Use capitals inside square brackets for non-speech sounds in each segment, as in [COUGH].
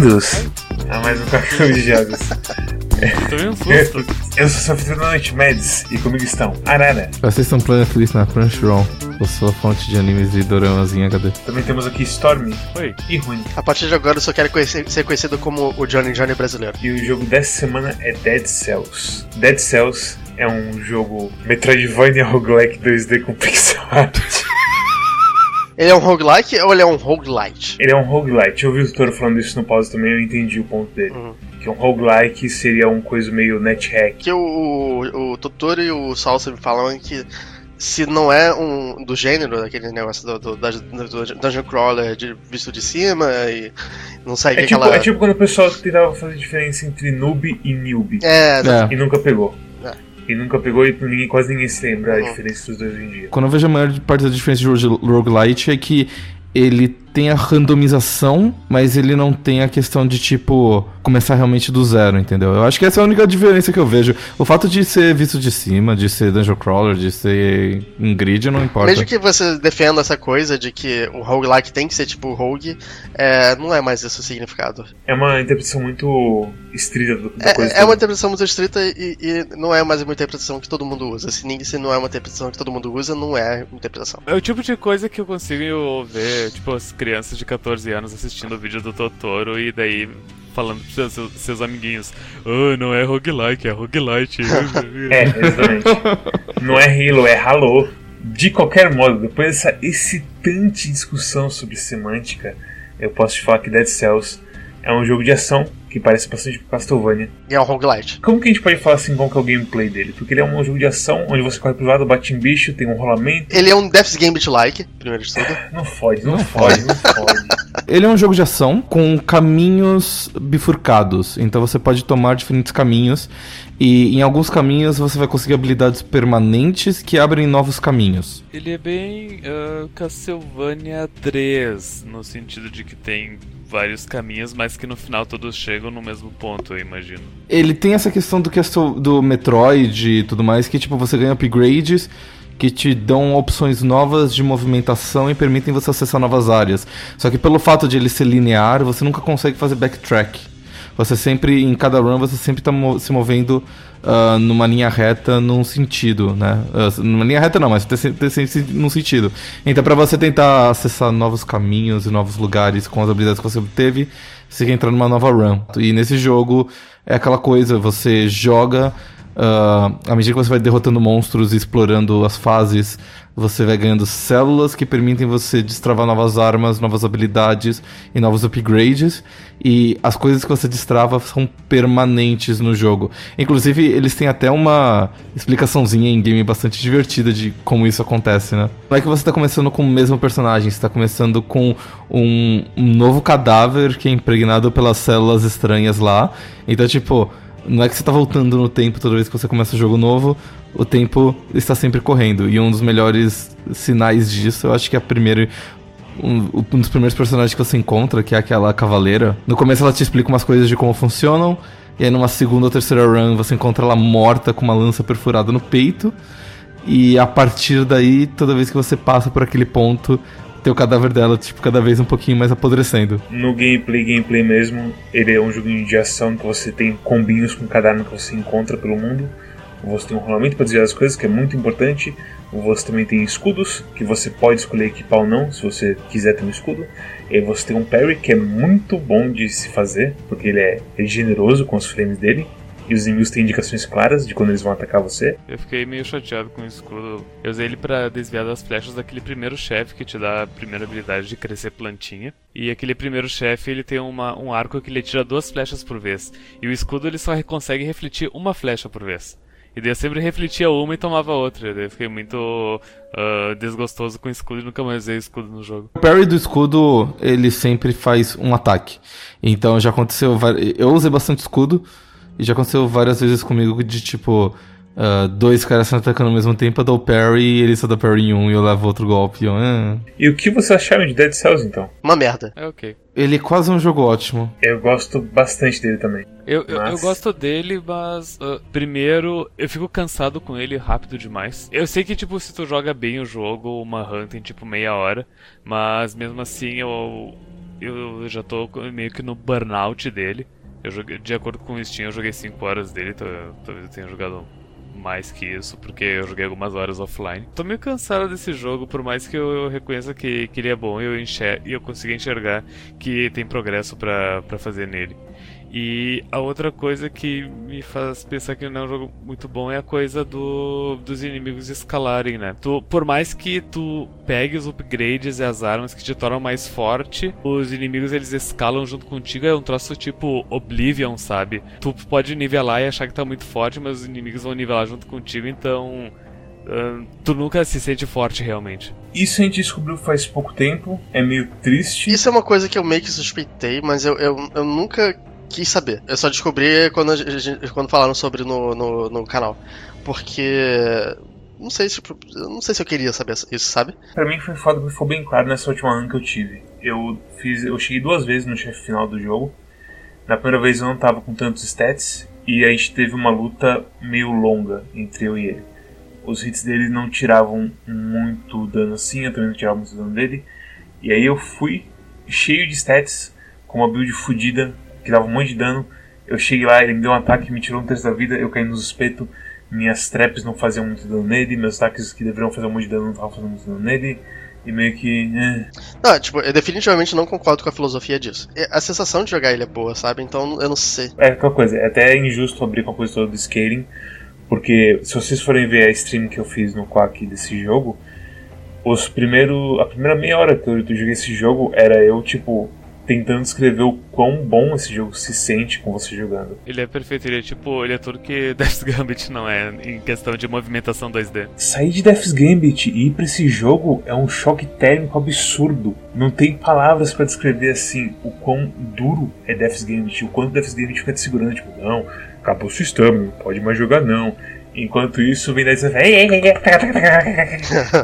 Bem-vindos a mais um Cachorro de Jogos. Eu sou Sofia da Noite Mads e comigo estão Arara. Vocês estão Planet Feliz na Crunchyroll, a sua fonte de animes e doramas em HD. Também temos aqui Stormy Oi. e Rune. A partir de agora eu só quero conhecer- ser conhecido como o Johnny Johnny brasileiro. E o jogo dessa semana é Dead Cells. Dead Cells é um jogo Metroidvania roguelike 2D com pixel art. Ele é um roguelike ou ele é um roguelite? Ele é um roguelite. Eu vi o Toro falando isso no pause também, eu entendi o ponto dele. Uhum. Que um roguelike seria um coisa meio net hack. Que o, o, o Totoro e o Salsa me falam que se não é um do gênero, aquele negócio do, do, da- do Dungeon Crawler de, visto de cima e não sai É tipo, aquela. é tipo quando o pessoal tentava fazer diferença entre noob e newbie. É, É. E nunca pegou. E nunca pegou e ninguém, quase ninguém se lembra a Uhum. diferença dos dois hoje em dia. Quando eu vejo a maior parte da diferença de rogue- roguelite é que ele tem a randomização, mas ele não tem a questão de, tipo, começar realmente do zero, entendeu? Eu acho que essa é a única diferença que eu vejo. O fato de ser visto de cima, de ser Dungeon Crawler, de ser em grid, não importa. Mesmo que você defenda essa coisa de que o roguelike tem que ser tipo rogue, é, não é mais esse o significado. É uma interpretação muito estrita do- da coisa. É, é uma interpretação muito estrita e, e não é mais uma interpretação que todo mundo usa. Se, se não é uma interpretação que todo mundo usa, não é interpretação. É o tipo de coisa que eu consigo ver, tipo, as crianças de 14 anos assistindo o vídeo do Totoro e daí falando pros seus, seus amiguinhos: Oh, não é roguelike, é roguelite. [LAUGHS] [LAUGHS] É, exatamente. Não é Halo, é Halo. De qualquer modo, depois dessa excitante discussão sobre semântica, eu posso te falar que Dead Cells é um jogo de ação que parece bastante com Castlevania. E é um roguelite. Como que a gente pode falar assim qual que é o gameplay dele? Porque ele é um jogo de ação onde você corre pro lado, bate em bicho, tem um rolamento. Ele é um Death's Gambit-like, primeiro de tudo. Não fode, não, fode, não fode. [LAUGHS] Ele é um jogo de ação com caminhos bifurcados. Então você pode tomar diferentes caminhos. E em alguns caminhos você vai conseguir habilidades permanentes que abrem novos caminhos. Ele é bem ah, Castlevania 3, no sentido de que tem vários caminhos, mas que no final todos chegam no mesmo ponto, eu imagino. Ele tem essa questão do, Castle, do Metroid e tudo mais, que tipo, você ganha upgrades que te dão opções novas de movimentação e permitem você acessar novas áreas. Só que pelo fato de ele ser linear, você nunca consegue fazer backtrack. Você sempre, em cada run, você sempre está se movendo ah, numa linha reta num sentido, né? Ah, numa linha reta não, mas sempre num sentido. Então, para você tentar acessar novos caminhos e novos lugares com as habilidades que você obteve, você tem que entrar numa nova run. E nesse jogo é aquela coisa, você joga ah, à medida que você vai derrotando monstros e explorando as fases, você vai ganhando células que permitem você destravar novas armas, novas habilidades e novos upgrades. E as coisas que você destrava são permanentes no jogo. Inclusive, eles têm até uma explicaçãozinha em game bastante divertida de como isso acontece, né? Não é que você tá começando com o mesmo personagem, você tá começando com um, um novo cadáver que é impregnado pelas células estranhas lá. Então, tipo, não é que você tá voltando no tempo toda vez que você começa um jogo novo, o tempo está sempre correndo. E um dos melhores sinais disso, eu acho que é a primeira. Um, um dos primeiros personagens que você encontra, que é aquela cavaleira. No começo ela te explica umas coisas de como funcionam. E aí numa segunda ou terceira run você encontra ela morta com uma lança perfurada no peito. E a partir daí, toda vez que você passa por aquele ponto, tem o cadáver dela, tipo, cada vez um pouquinho mais apodrecendo. No gameplay, gameplay mesmo, ele é um joguinho de ação que você tem combinhos com cada arma que você encontra pelo mundo. Você tem um rolamento para desviar as coisas, que é muito importante. Você também tem escudos, que você pode escolher equipar ou não, se você quiser ter um escudo. E você tem um parry, que é muito bom de se fazer, porque ele é, é generoso com os frames dele. E os inimigos têm indicações claras de quando eles vão atacar você. Eu fiquei meio chateado com o escudo. Eu usei ele pra desviar das flechas daquele primeiro chefe que te dá a primeira habilidade de crescer plantinha. E aquele primeiro chefe ele tem uma, um arco que ele tira duas flechas por vez. E o escudo ele só consegue refletir uma flecha por vez. E daí eu sempre refletia uma e tomava outra. Daí eu fiquei muito ah, desgostoso com o escudo e nunca mais usei escudo no jogo. O parry do escudo, ele sempre faz um ataque. Então já aconteceu. Eu usei bastante escudo. E já aconteceu várias vezes comigo de tipo. ah, dois caras estão atacando ao mesmo tempo, eu dou parry e ele só dá parry em um e eu levo outro golpe. e eu, ah. E o que vocês acharam de Dead Cells então? Uma merda. É ok. Ele é quase um jogo ótimo. Eu gosto bastante dele também. Eu, eu, eu Mas- gosto dele, mas ah, primeiro eu fico cansado com ele rápido demais. Eu sei que tipo se tu joga bem o jogo, uma run tem tipo meia hora, mas mesmo assim eu eu já tô meio que no burnout dele. Eu joguei, de acordo com o Steam, eu joguei 5 horas dele, talvez eu tenha jogado mais que isso, porque eu joguei algumas horas offline. Tô meio cansado desse jogo, por mais que eu, reconheça que, que ele é bom e eu, enxer eu consiga enxergar que tem progresso para fazer nele. E a outra coisa que me faz pensar que não é um jogo muito bom é a coisa do, dos inimigos escalarem, né? Tu, por mais que tu pegue os upgrades e as armas que te tornam mais forte, os inimigos eles escalam junto contigo, é um troço tipo Oblivion, sabe? Tu pode nivelar e achar que tá muito forte, mas os inimigos vão nivelar junto contigo, então Uh, tu nunca se sente forte realmente. Isso a gente descobriu faz pouco tempo, é meio triste. Isso é uma coisa que eu meio que suspeitei, mas eu, eu, eu nunca quis saber. Eu só descobri quando, quando falaram sobre no, no, no canal. Porque. Não sei se. Não sei se eu queria saber isso, sabe? Pra mim foi foda porque foi bem claro nessa última run que eu tive. Eu fiz. Eu cheguei duas vezes no chefe final do jogo. Na primeira vez eu não tava com tantos stats. E a gente teve uma luta meio longa entre eu e ele. Os hits dele não tiravam muito dano assim, eu também não tirava muito dano dele. E aí eu fui cheio de stats, com uma build fodida, que dava um monte de dano. Eu cheguei lá, ele me deu um ataque, me tirou um terço da vida, eu caí nos espetos. Minhas traps não faziam muito dano nele, meus ataques que deveriam fazer um monte de dano não estavam fazendo muito dano nele. E meio que. É. Não, tipo, eu definitivamente não concordo com a filosofia disso. A sensação de jogar ele é boa, sabe? Então eu não sei. É aquela coisa, é até injusto abrir com a coisa toda do scaling, porque se vocês forem ver a stream que eu fiz no Quack desse jogo, os primeiro, a primeira meia hora que eu joguei esse jogo era eu, tipo, tentando descrever o quão bom esse jogo se sente com você jogando. Ele é perfeito, ele é tipo, ele é tudo que [LAUGHS] Death's Gambit não é em questão de movimentação 2D. Sair de Death's Gambit e ir pra esse jogo é um choque térmico absurdo. Não tem palavras para descrever assim o quão duro é Death's Gambit, o quanto Death's Gambit fica te segurando, tipo, não, acabou o sistema, não pode mais jogar não. Enquanto isso, vem daí [LAUGHS]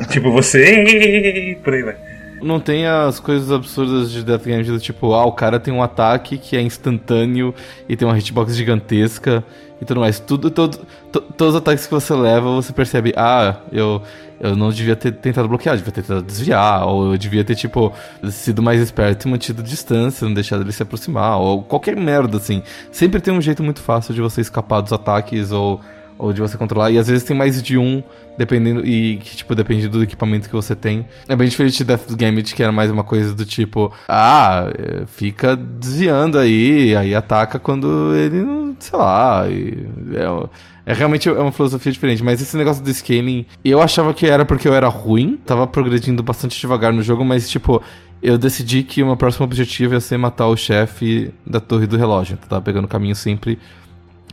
e tipo, você. [LAUGHS] Por aí vai não tem as coisas absurdas de Death Game, do tipo, ah, o cara tem um ataque que é instantâneo e tem uma hitbox gigantesca e tudo mais. Tudo, todo, to, todos os ataques que você leva, você percebe, ah, eu, eu não devia ter tentado bloquear, devia ter tentado desviar, ou eu devia ter, tipo, sido mais esperto e mantido distância, não deixado ele se aproximar, ou qualquer merda, assim. Sempre tem um jeito muito fácil de você escapar dos ataques ou ou de você controlar. E às vezes tem mais de um, dependendo. E que, tipo, depende do equipamento que você tem. É bem diferente de Death Gambit, que era mais uma coisa do tipo, ah, é, fica desviando aí, aí ataca quando ele não. sei lá. é, é realmente é uma filosofia diferente, mas esse negócio do scaling, eu achava que era porque eu era ruim, tava progredindo bastante devagar no jogo, mas tipo, eu decidi que o meu próximo objetivo ia ser matar o chefe da torre do relógio. Então, tava pegando o caminho sempre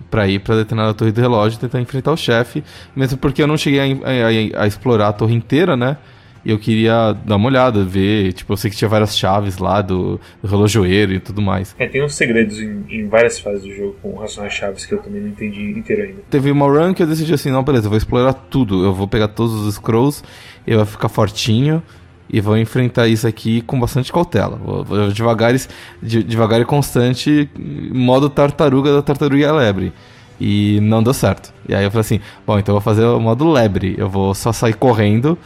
para ir para determinada torre do relógio e tentar enfrentar o chefe, mesmo porque eu não cheguei a, a, a, explorar a torre inteira, né? E eu queria dar uma olhada, ver, tipo, eu sei que tinha várias chaves lá do, do relojoeiro e tudo mais. É, tem uns segredos em, em, várias fases do jogo com relação às chaves que eu também não entendi inteiro ainda. Teve uma run que eu decidi assim, não, beleza, eu vou explorar tudo, eu vou pegar todos os scrolls, eu vou ficar fortinho, e vou enfrentar isso aqui com bastante cautela. Devagar, de, devagar e constante, modo tartaruga da tartaruga lebre. E não deu certo. E aí eu falei assim: bom, então eu vou fazer o modo lebre. Eu vou só sair correndo,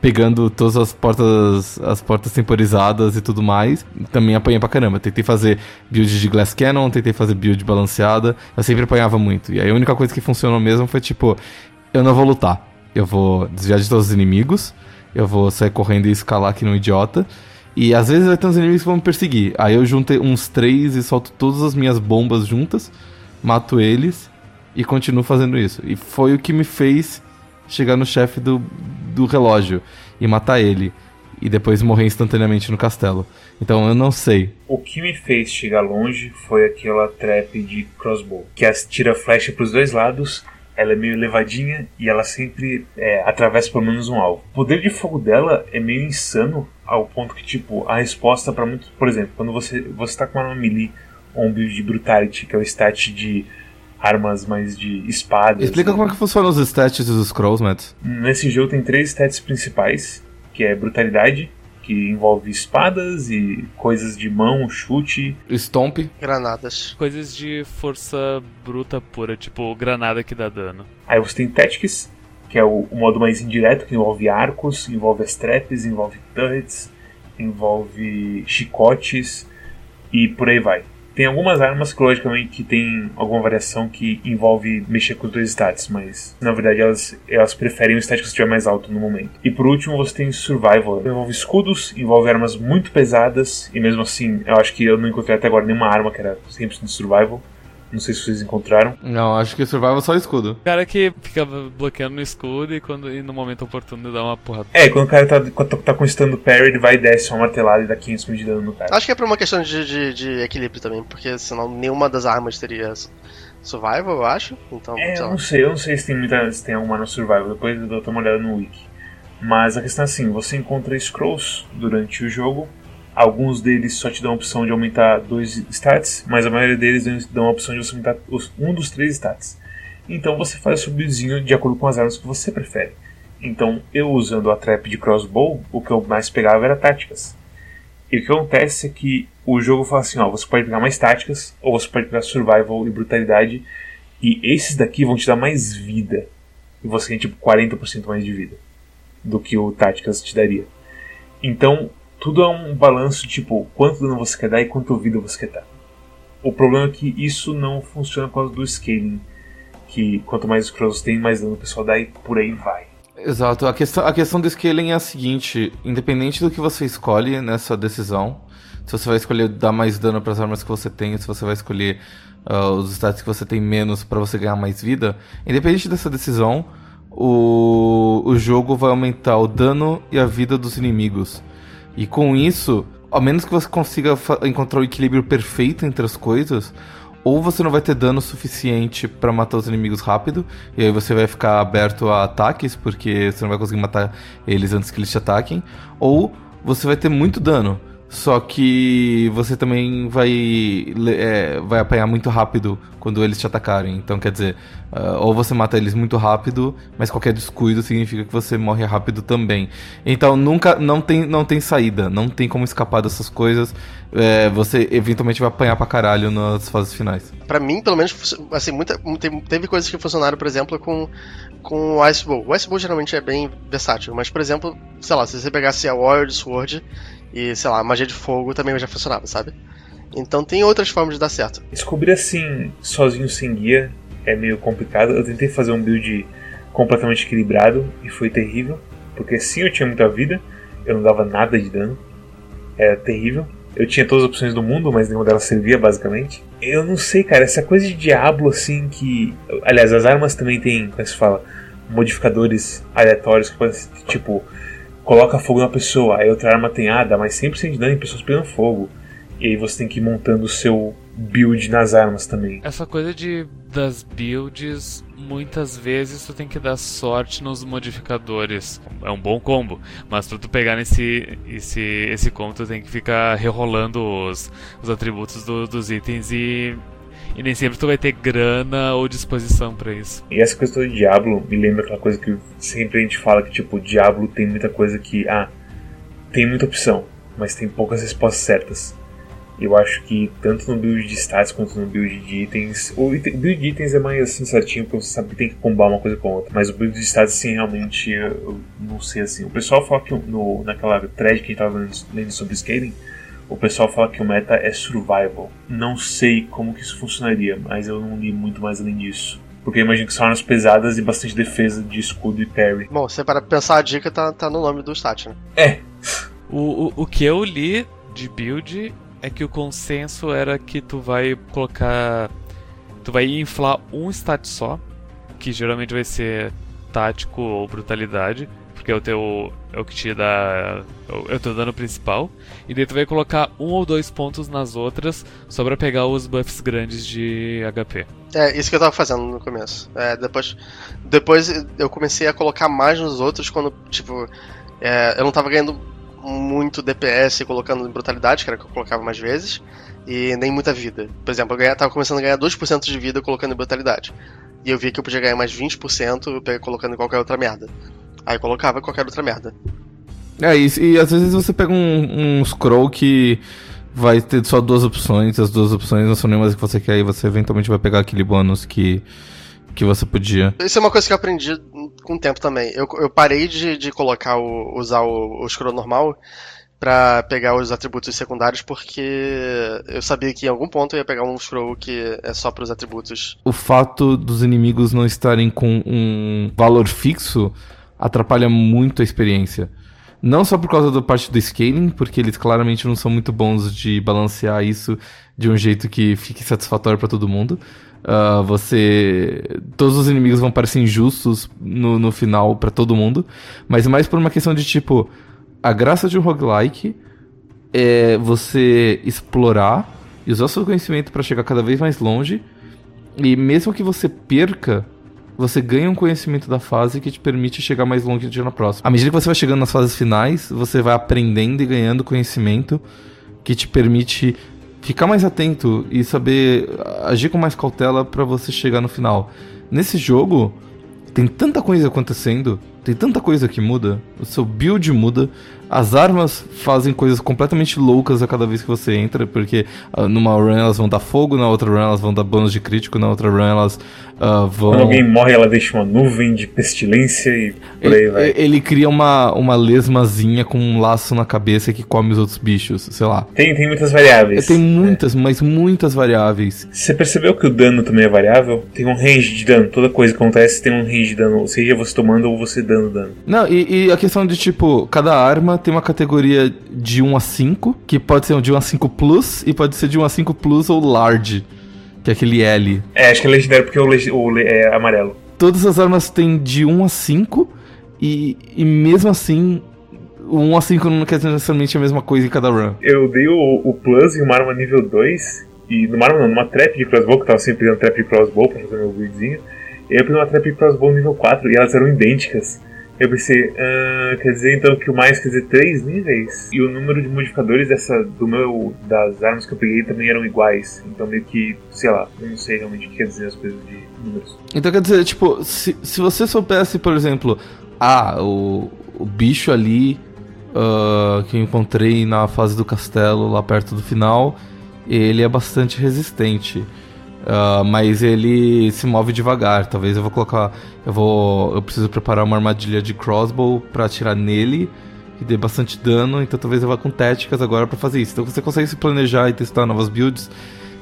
pegando todas as portas as portas temporizadas e tudo mais. Também apanhei pra caramba. Tentei fazer build de Glass Cannon, tentei fazer build balanceada. Eu sempre apanhava muito. E aí a única coisa que funcionou mesmo foi tipo: eu não vou lutar. Eu vou desviar de todos os inimigos eu vou sair correndo e escalar aqui no idiota. E às vezes vai ter uns inimigos que vão me perseguir. Aí eu juntei uns três e solto todas as minhas bombas juntas, mato eles e continuo fazendo isso. E foi o que me fez chegar no chefe do, do relógio e matar ele. E depois morrer instantaneamente no castelo. Então eu não sei. O que me fez chegar longe foi aquela trap de crossbow, que tira flecha para os dois lados ela é meio elevadinha e ela sempre é, atravessa pelo menos um alvo. O poder de fogo dela é meio insano ao ponto que, tipo, a resposta para muitos. Por exemplo, quando você, você tá com uma melee ou um build de brutality, que é o stat de armas mais de espadas. Explica como é que funcionam os stats e os scrolls, Matt. Nesse jogo tem três stats principais, que é brutalidade, que envolve espadas e coisas de mão, chute. Stomp. Granadas. Coisas de força bruta pura, tipo granada que dá dano. Aí você tem Tactics, que é o, o modo mais indireto, que envolve arcos, envolve as traps, envolve turrets, envolve chicotes e por aí vai. Tem algumas armas que, logicamente, que tem alguma variação que envolve mexer com os dois stats, mas na verdade elas, elas preferem o stat que estiver mais alto no momento. E por último, você tem Survival. Envolve escudos, envolve armas muito pesadas, e mesmo assim, eu acho que eu não encontrei até agora nenhuma arma que era 100% Survival. Não sei se vocês encontraram. Não, acho que Survival é só escudo. O cara que fica bloqueando no escudo e, quando, e no momento oportuno dá uma porrada. É, quando o cara tá, tá, tá com stand parry, ele vai e desce uma martelada e dá 500 mil de dano no cara. Acho que é por uma questão de, de, de equilíbrio também, porque senão nenhuma das armas teria survival, eu acho. Então, É, eu não sei, eu não sei se tem, muita, se tem alguma no Survival, depois eu dou uma olhada no wiki. Mas a questão é assim, você encontra scrolls durante o jogo, alguns deles só te dão a opção de aumentar dois stats, mas a maioria deles dão a opção de você aumentar um dos três stats. Então você faz o seu buildzinho de acordo com as armas que você prefere. Então, eu usando a trap de crossbow, o que eu mais pegava era táticas. E o que acontece é que o jogo fala assim, ó, você pode pegar mais táticas, ou você pode pegar survival e brutalidade, e esses daqui vão te dar mais vida. E você tem tipo 40% mais de vida do que o táticas te daria. Então, tudo é um balanço tipo quanto dano você quer dar e quanto vida você quer dar. O problema é que isso não funciona por causa do scaling, que quanto mais scrolls tem, mais dano o pessoal dá e por aí vai. Exato. A questão, a questão do scaling é a seguinte: independente do que você escolhe nessa decisão, se você vai escolher dar mais dano para as armas que você tem, se você vai escolher ah, os stats que você tem menos para você ganhar mais vida, independente dessa decisão, o, o jogo vai aumentar o dano e a vida dos inimigos. E com isso, ao menos que você consiga encontrar o equilíbrio perfeito entre as coisas, ou você não vai ter dano suficiente pra matar os inimigos rápido, e aí você vai ficar aberto a ataques, porque você não vai conseguir matar eles antes que eles te ataquem, ou você vai ter muito dano, só que você também vai, é, vai apanhar muito rápido quando eles te atacarem. Então, quer dizer, ah, ou você mata eles muito rápido, mas qualquer descuido significa que você morre rápido também. Então, nunca, não tem, não tem saída, não tem como escapar dessas coisas. É, você eventualmente vai apanhar pra caralho nas fases finais. Pra mim, pelo menos, assim, muita, teve coisas que funcionaram, por exemplo, com, com o Ice Bow. O Ice Bow geralmente é bem versátil, mas, por exemplo, sei lá, se você pegasse a Warrior Sword e, sei lá, magia de fogo também já funcionava, sabe? Então tem outras formas de dar certo. Descobrir assim, sozinho sem guia, é meio complicado. Eu tentei fazer um build completamente equilibrado e foi terrível. Porque sim, eu tinha muita vida, eu não dava nada de dano. Era terrível. Eu tinha todas as opções do mundo, mas nenhuma delas servia, basicamente. Eu não sei, cara, essa coisa de Diablo, assim, que. Aliás, as armas também tem, como é se fala? Modificadores aleatórios que podem ser, tipo, coloca fogo na pessoa, aí outra arma tem, ah, dá mais 100% de dano em pessoas pegando fogo. E aí você tem que ir montando o seu build nas armas também. Essa coisa de das builds, muitas vezes tu tem que dar sorte nos modificadores. É um bom combo, mas pra tu pegar nesse esse, esse combo, tu tem que ficar rerolando os, os atributos do- dos itens e, e nem sempre tu vai ter grana ou disposição pra isso. E essa questão de Diablo me lembra aquela coisa que sempre a gente fala que, tipo, Diablo tem muita coisa que, ah, tem muita opção, mas tem poucas respostas certas. Eu acho que tanto no build de stats quanto no build de itens. O, ite- o build de itens é mais assim certinho, porque você sabe que tem que combar uma coisa com a outra. Mas o build de stats, assim, realmente eu, não sei assim. O pessoal fala que no, naquela thread que a gente tava lendo, sobre scaling, o pessoal fala que o meta é survival. Não sei como que isso funcionaria, mas eu não li muito mais além disso. Porque eu imagino que são armas pesadas e bastante defesa de escudo e parry. Bom, você para pensar a dica tá, tá no nome do stat, né? É, O, o, o que eu li de build é que o consenso era que tu vai colocar. Tu vai inflar um stat só, que geralmente vai ser tático ou brutalidade, porque é o teu. é o que te dá. é o teu dano principal. E daí tu vai colocar um ou dois pontos nas outras só pra pegar os buffs grandes de HP. É, isso que eu tava fazendo no começo. É, depois, depois eu comecei a colocar mais nos outros quando, tipo, é, eu não tava ganhando muito DPS colocando em brutalidade, que era o que eu colocava mais vezes, e nem muita vida. Por exemplo, eu tava começando a ganhar 2% de vida colocando em brutalidade. E eu vi que eu podia ganhar mais 20% pe- colocando em qualquer outra merda. Aí colocava qualquer outra merda. É, e, e às vezes você pega um, um scroll que vai ter só duas opções, as duas opções não são nenhuma que você quer, e você eventualmente vai pegar aquele bônus que, que você podia. Isso é uma coisa que eu aprendi com o tempo também. Eu, eu parei de, de colocar o, usar o, o scroll normal pra pegar os atributos secundários, porque eu sabia que em algum ponto eu ia pegar um scroll que é só pros atributos. O fato dos inimigos não estarem com um valor fixo atrapalha muito a experiência. Não só por causa da parte do scaling, porque eles claramente não são muito bons de balancear isso de um jeito que fique satisfatório para todo mundo. Uh, você. Todos os inimigos vão parecer injustos no, no final para todo mundo. Mas mais por uma questão de tipo. A graça de um roguelike é você explorar e usar seu conhecimento para chegar cada vez mais longe. E mesmo que você perca, você ganha um conhecimento da fase que te permite chegar mais longe dia na próxima. À medida que você vai chegando nas fases finais, você vai aprendendo e ganhando conhecimento que te permite ficar mais atento e saber agir com mais cautela para você chegar no final. Nesse jogo, tem tanta coisa acontecendo, tem tanta coisa que muda, o seu build muda, as armas fazem coisas completamente loucas a cada vez que você entra, porque uh, numa run elas vão dar fogo, na outra run elas vão dar bônus de crítico, na outra run elas uh, vão. Quando alguém morre, ela deixa uma nuvem de pestilência e por aí ele, vai. Ele cria uma, uma lesmazinha com um laço na cabeça que come os outros bichos, sei lá. Tem, tem muitas variáveis. Tem muitas, é. mas muitas variáveis. Você percebeu que o dano também é variável? Tem um range de dano, toda coisa que acontece tem um range de dano, seja você tomando ou você dando dano. Não, e, e a questão de tipo, cada arma tem uma categoria de 1 a 5, que pode ser de 1 a 5 Plus e pode ser de 1 a 5 Plus ou Large, que é aquele L. É, acho que é legendário porque o, o é amarelo. Todas as armas têm de 1 a 5 e, e mesmo assim o 1 a 5 não quer dizer necessariamente a mesma coisa em cada run. Eu dei o, o Plus em uma arma nível 2, e numa arma não, numa trap de crossbow, que eu tava sempre dando trap de crossbow pra fazer meu buildzinho. E eu peguei uma trap de crossbow nível 4 e elas eram idênticas. Eu pensei, uh, quer dizer então que o mais quer dizer três níveis? E o número de modificadores dessa, do meu, das armas que eu peguei também eram iguais. Então meio que, sei lá, eu não sei realmente o que quer dizer as coisas de números. Então quer dizer, tipo, se, se você soubesse, por exemplo, ah, o, o bicho ali uh, que eu encontrei na fase do castelo lá perto do final, ele é bastante resistente. Uh, mas ele se move devagar. Talvez eu vou colocar. Eu vou. Eu preciso preparar uma armadilha de crossbow para atirar nele. Que dê bastante dano. Então talvez eu vá com táticas agora para fazer isso. Então você consegue se planejar e testar novas builds.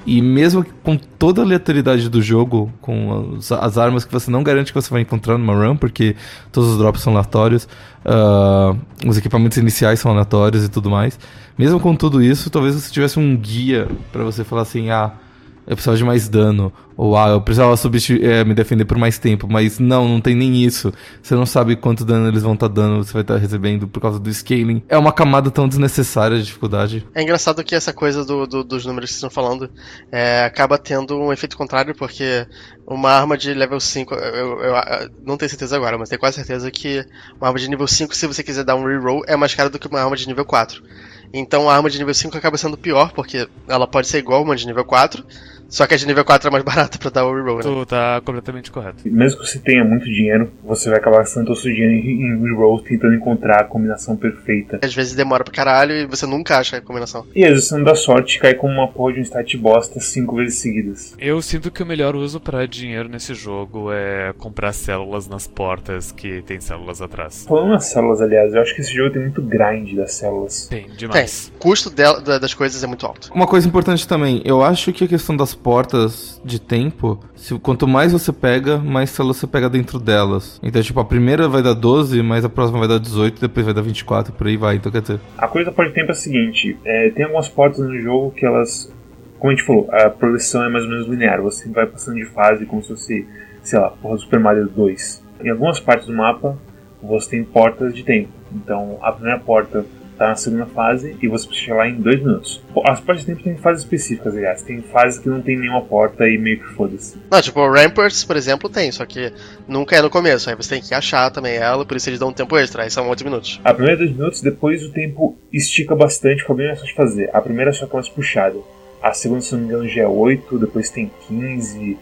E mesmo com toda a aleatoriedade do jogo, com as, as, armas que você não garante que você vai encontrar numa run, porque todos os drops são aleatórios, uh, os equipamentos iniciais são aleatórios e tudo mais. Mesmo com tudo isso, talvez você tivesse um guia para você falar assim: ah, eu precisava de mais dano. Ou ah, eu precisava é, me defender por mais tempo. Mas não, não tem nem isso. Você não sabe quanto dano eles vão estar tá dando, você vai estar tá recebendo por causa do scaling. É uma camada tão desnecessária de dificuldade. É engraçado que essa coisa do, do, dos números que vocês estão falando é, acaba tendo um efeito contrário, porque uma arma de level 5, eu, eu, eu, não tenho certeza agora, mas tenho quase certeza que uma arma de nível 5, se você quiser dar um reroll, é mais cara do que uma arma de nível 4. Então a arma de nível 5 acaba sendo pior, porque ela pode ser igual a uma de nível 4, só que a de nível 4 é mais [LAUGHS] barata pra dar o reroll, né? Tu tá completamente correto. Mesmo que você tenha muito dinheiro, você vai acabar gastando todo o seu dinheiro em reroll tentando encontrar a combinação perfeita. Às vezes demora pra caralho e você nunca acha a combinação. E às vezes você não dá sorte e cai com uma porra de um stat bosta 5 vezes seguidas. Eu sinto que o melhor uso para dinheiro nesse jogo é comprar células nas portas que tem células atrás. Falando nas células, aliás, eu acho que esse jogo tem muito grind das células. Tem, demais. Tem. O custo dela, das coisas é muito alto. Uma coisa importante também, eu acho que a questão das portas de tempo, se, quanto mais você pega, mais células você pega dentro delas. Então, tipo, a primeira vai dar 12, mas a próxima vai dar 18, depois vai dar 24, por aí vai. Então, quer dizer... A coisa da porta de tempo é a seguinte, é, tem algumas portas no jogo que elas... Como a gente falou, a progressão é mais ou menos linear. Você vai passando de fase como se fosse, sei lá, porra Super Mario 2. Em algumas partes do mapa, você tem portas de tempo. Então, a primeira porta tá na segunda fase e você precisa chegar lá em dois minutos. As partes de tempo tem fases específicas, aliás. Tem fases que não tem nenhuma porta e meio que foda-se. Não, tipo, Ramparts, por exemplo, tem, só que nunca é no começo. Aí você tem que achar também ela, por isso eles dão um tempo extra, aí são 8 minutos. A primeira é 2 minutos, depois o tempo estica bastante, fica bem mais fácil de fazer. A primeira só que é mais puxada. A segunda, se não me engano, já é 8, depois tem 15.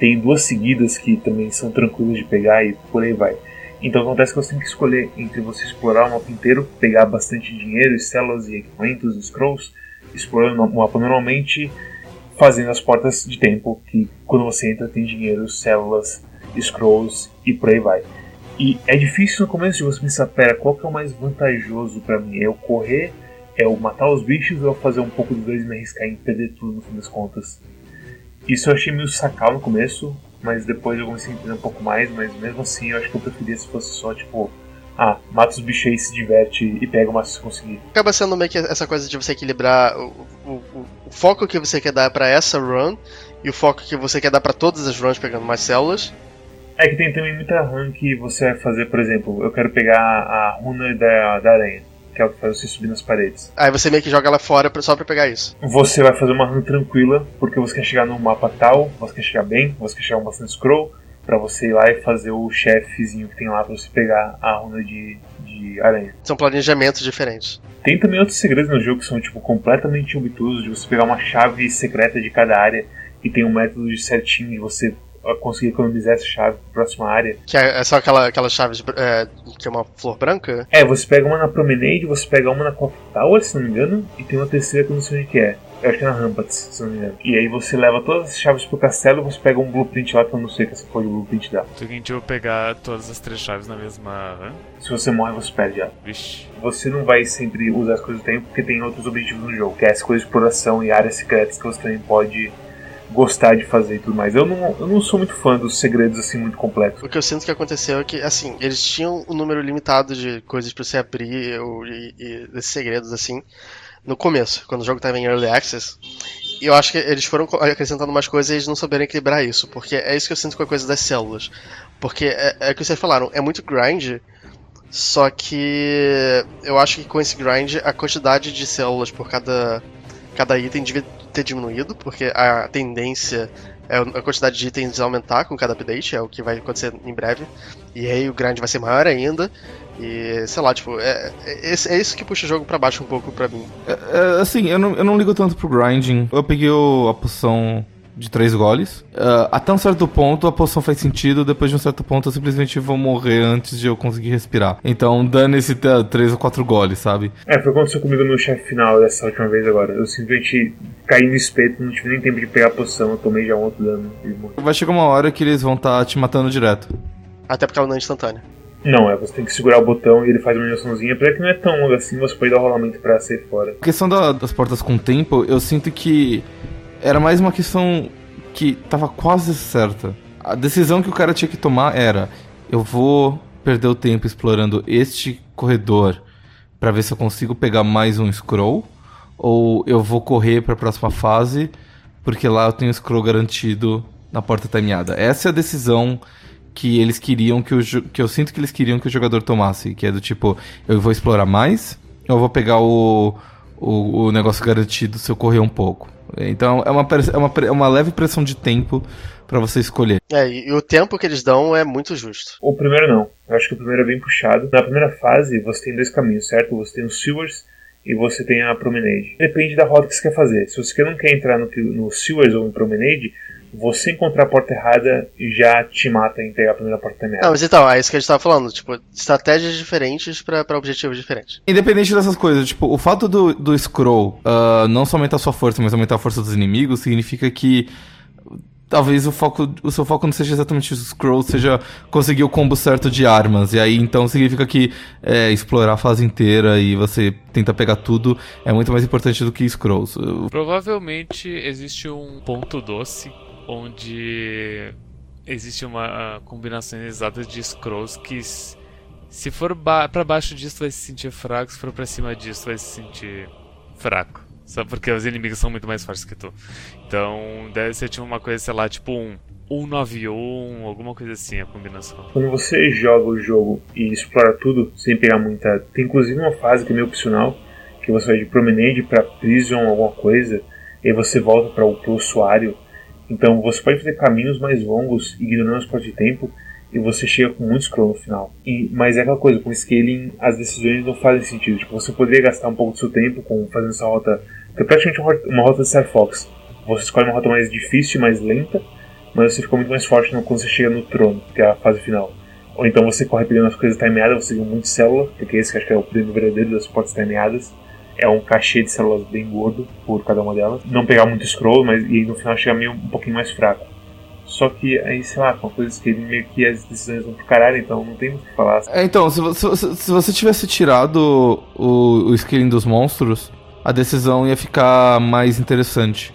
Tem duas seguidas que também são tranquilas de pegar e por aí vai. Então acontece que você tem que escolher entre você explorar o mapa inteiro, pegar bastante dinheiro, células e equipamentos, scrolls, explorando o mapa normalmente, fazendo as portas de tempo, que quando você entra tem dinheiro, células, scrolls e por aí vai. E é difícil no começo de você pensar, pera, qual que é o mais vantajoso para mim? É eu correr É o matar os bichos ou fazer um pouco dos dois e me arriscar em perder tudo no fim das contas. Isso eu achei meio sacal no começo, mas depois eu comecei a entender um pouco mais, mas mesmo assim eu acho que eu preferia se fosse só tipo ah, mata os bichos aí, se diverte e pega o máximo você conseguir. Acaba sendo meio que essa coisa de você equilibrar o, o, o, o foco que você quer dar para essa run e o foco que você quer dar para todas as runs pegando mais células. É que tem também muita run que você vai fazer, por exemplo, eu quero pegar a runa da, da aranha, que é o que faz você subir nas paredes. Aí você meio que joga ela fora só pra pegar isso. Você vai fazer uma run tranquila, porque você quer chegar no mapa tal, você quer chegar bem, você quer chegar com bastante scroll, para você ir lá e fazer o chefezinho que tem lá para você pegar a runa de, de aranha. São planejamentos diferentes. Tem também outros segredos no jogo que são tipo completamente obtusos, de você pegar uma chave secreta de cada área e tem um método de certinho de você conseguir economizar essa chave para a próxima área. Que é, é só aquela, aquela chave é, que é uma flor branca? É, você pega uma na Promenade, você pega uma na Clock Tower, se não me engano, e tem uma terceira que eu não sei onde que é. Eu acho que é na Rampart, se não me engano. E aí você leva todas as chaves pro castelo e você pega um blueprint lá que eu não sei que essa foi o blueprint dá. Seguinte, eu vou pegar todas as três chaves na mesma. Né? Se você morre, você perde ela. Vixe. Você não vai sempre usar as coisas do tempo porque tem outros objetivos no jogo, que é as coisas de exploração e áreas secretas que você também pode gostar de fazer e tudo mais. Eu não, eu não sou muito fã dos segredos assim muito complexos. O que eu sinto que aconteceu é que, assim, eles tinham um número limitado de coisas para você abrir ou, e, e desses segredos, assim, no começo, quando o jogo estava em Early Access. E eu acho que eles foram acrescentando mais coisas e eles não souberam equilibrar isso, porque é isso que eu sinto com a coisa das células. Porque é, é o que vocês falaram, é muito grind, só que eu acho que com esse grind a quantidade de células por cada, cada item devia ter diminuído, porque a tendência é a quantidade de itens aumentar com cada update, é o que vai acontecer em breve. E aí o grind vai ser maior ainda. E, sei lá, tipo, é, é, é isso que puxa o jogo pra baixo um pouco pra mim. É, é, assim, eu não, eu não ligo tanto pro grinding. Eu peguei o, a poção de três goles. Uh, até um certo ponto a poção faz sentido, depois de um certo ponto eu simplesmente vou morrer antes de eu conseguir respirar. Então dane-se três ou quatro goles, sabe? É, foi o que aconteceu comigo no chefe final dessa última vez agora. Eu simplesmente caí no espeto, não tive nem tempo de pegar a poção, eu tomei já um outro dano. Vai chegar uma hora que eles vão estar tá te matando direto. Até porque ela não é instantânea. Não, é, você tem que segurar o botão e ele faz uma animaçãozinha, apesar que não é tão longo assim, você pode dar o rolamento pra sair fora. A questão da, das portas com tempo, eu sinto que era mais uma questão que tava quase certa. A decisão que o cara tinha que tomar era: eu vou perder o tempo explorando este corredor para ver se eu consigo pegar mais um scroll, ou eu vou correr para a próxima fase porque lá eu tenho scroll garantido na porta timeada. Essa é a decisão que eles queriam que, o, que eu sinto que eles queriam que o jogador tomasse, que é do tipo, eu vou explorar mais, eu vou pegar o, o, o negócio garantido se eu correr um pouco. Então é uma, é uma, é uma leve pressão de tempo para você escolher. É, e o tempo que eles dão é muito justo. O primeiro não. Eu acho que o primeiro é bem puxado. Na primeira fase, você tem dois caminhos, certo? Você tem os Sewers e você tem a Promenade. Depende da rota que você quer fazer. Se você não quer entrar no, no Sewers ou no Promenade, você encontrar a porta errada já te mata em pegar a primeira porta errada. Não, mas então, é isso que a gente tava falando, tipo, estratégias diferentes para objetivos diferentes. Independente dessas coisas, tipo, o fato do, do scroll uh, não só aumentar a sua força, mas aumentar a força dos inimigos, significa que talvez o foco, o seu foco não seja exatamente o scroll, seja conseguir o combo certo de armas. E aí então significa que é, explorar a fase inteira e você tenta pegar tudo é muito mais importante do que scrolls. Provavelmente existe um ponto doce onde existe uma combinação exata de scrolls que se for ba para baixo disso vai se sentir fraco, se for para cima disso vai se sentir fraco. Só porque os inimigos são muito mais fortes que tu. Então deve ser tipo uma coisa, sei lá, tipo um 191, alguma coisa assim a combinação. Quando você joga o jogo e explora tudo sem pegar muita. Tem inclusive uma fase que é meio opcional, que você vai de Promenade para Prison, alguma coisa, e você volta para o usuário então você pode fazer caminhos mais longos, ignorando as portas de tempo, e você chega com muito scroll no final. E, mas é aquela coisa, com scaling as decisões não fazem sentido. Tipo, você poderia gastar um pouco do seu tempo com fazendo essa rota, que é praticamente uma rota, de Star Fox. Você escolhe uma rota mais difícil mais lenta, mas você fica muito mais forte quando você chega no trono, que é a fase final. Ou então você corre pegando as coisas timeadas, você ganha muito célula, porque esse que acho que é o prêmio verdadeiro das portas timeadas é um cachê de células bem gordo por cada uma delas. Não pegar muito scroll, mas e no final chegar meio um pouquinho mais fraco. Só que aí, sei lá, com coisas que meio que as decisões vão pro caralho, então não tem muito o que falar. É, então, se, se, se, você tivesse tirado o, o dos monstros, a decisão ia ficar mais interessante.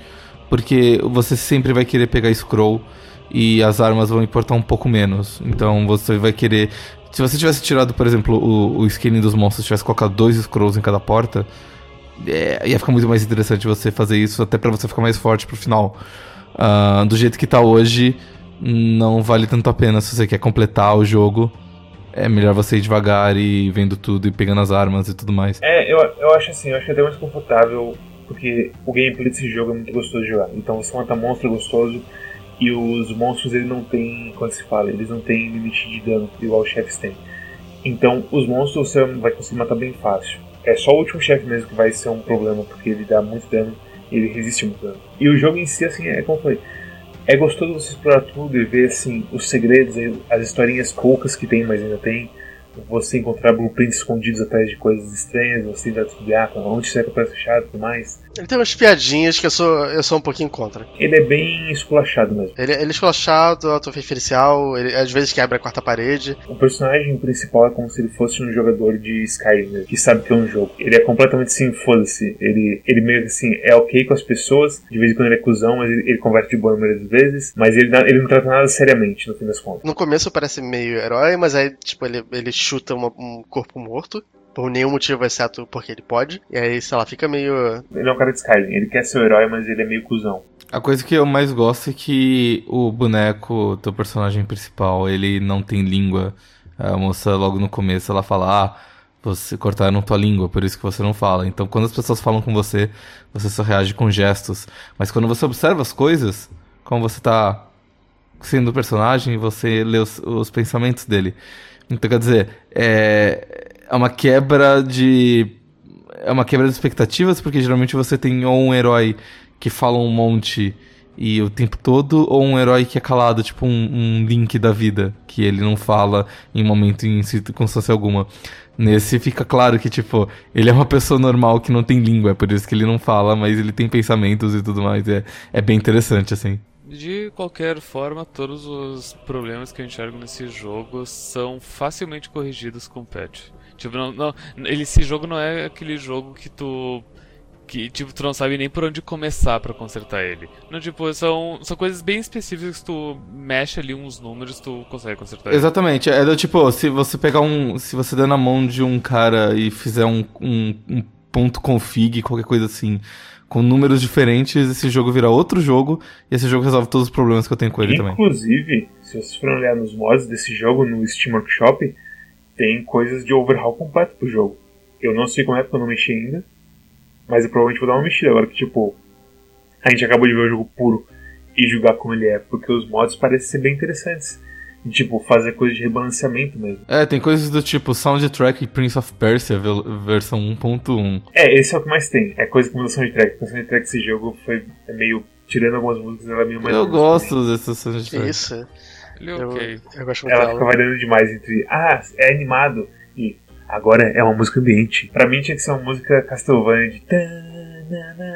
Porque você sempre vai querer pegar scroll e as armas vão importar um pouco menos. Então você vai querer. Se você tivesse tirado, por exemplo, o, o dos monstros, tivesse colocado dois scrolls em cada porta, é, ia ficar muito mais interessante você fazer isso, até para você ficar mais forte pro final. Uh, do jeito que tá hoje, não vale tanto a pena se você quer completar o jogo. É melhor você ir devagar e vendo tudo e pegando as armas e tudo mais. É, eu, eu acho assim, eu acho é até mais confortável, porque o gameplay desse jogo é muito gostoso de jogar. Então você mata monstro gostoso e os monstros ele não tem, como se fala, eles não têm limite de dano, igual os chefes têm. Então os monstros você vai conseguir matar bem fácil. É só o último chefe mesmo que vai ser um problema, porque ele dá muito dano ele resiste muito dano. E o jogo em si, assim, é como foi. É gostoso você explorar tudo e ver assim os segredos, as historinhas poucas que tem, mas ainda tem você encontrar blueprints escondidos atrás de coisas estranhas, você ainda descobrir ah, onde será que parece fechado e tudo mais. Ele tem umas piadinhas que eu sou, eu sou um pouquinho contra. Ele é bem esculachado mesmo. Ele, ele é esculachado, autoreferencial, ele às vezes quebra a quarta parede. O personagem principal é como se ele fosse um jogador de Skyrim, que sabe que é um jogo. Ele é completamente assim, foda-se. Ele, ele meio que assim, é ok com as pessoas, de vez em quando ele é cuzão, mas ele, ele converte de boa maioria das vezes, mas ele, ele não trata nada seriamente, no fim das contas. No começo parece meio herói, mas aí, tipo, ele, ele chuta uma, um corpo morto por nenhum motivo exceto porque ele pode. E aí, sei lá, fica meio. Ele é um cara de Skyrim, ele quer ser o herói, mas ele é meio cuzão. A coisa que eu mais gosto é que o boneco do personagem principal, ele não tem língua. A moça, logo no começo, ela fala: Ah, você cortaram tua língua, por isso que você não fala. Então, quando as pessoas falam com você, você só reage com gestos. Mas quando você observa as coisas, como você tá sendo o personagem, você lê os, os pensamentos dele. Então, quer dizer, é, é uma quebra de. É uma quebra de expectativas, porque geralmente você tem ou um herói que fala um monte e o tempo todo, ou um herói que é calado, tipo um, um link da vida, que ele não fala em momento, em circunstância alguma. Nesse fica claro que, tipo, ele é uma pessoa normal que não tem língua, é por isso que ele não fala, mas ele tem pensamentos e tudo mais. É, é bem interessante, assim. De qualquer forma, todos os problemas que eu enxergo nesse jogo são facilmente corrigidos com patch. Tipo, não, não, ele, esse jogo não é aquele jogo que tu que tipo tu não sabe nem por onde começar para consertar ele. Não, tipo, são, são coisas bem específicas que tu mexe ali uns números, tu consegue consertar. Exatamente. Ele. É do tipo, se você pegar um, se você der na mão de um cara e fizer um, um, um ponto config, qualquer coisa assim, com números diferentes, esse jogo vira outro jogo e esse jogo resolve todos os problemas que eu tenho com ele Inclusive, também. Inclusive, se vocês forem olhar nos mods desse jogo no Steam Workshop, tem coisas de overhaul completo pro jogo. Eu não sei como é porque eu não mexi ainda, mas eu provavelmente vou dar uma mexida agora que, tipo, a gente acabou de ver o jogo puro e julgar como ele é, porque os mods parecem ser bem interessantes. Tipo, fazer coisas de rebalanceamento mesmo. É, tem coisas do tipo Soundtrack Prince of Persia versão 1.1. É, esse é o que mais tem. É coisa como soundtrack. Porque o soundtrack desse jogo foi é meio. Tirando algumas músicas, ela é meio mais. Eu gosto desse soundtrack. Isso. Ele é ok. Eu, eu gosto muito ela fica variando demais entre. Ah, é animado. E agora é uma música ambiente. Pra mim tinha que ser uma música Castlevania de.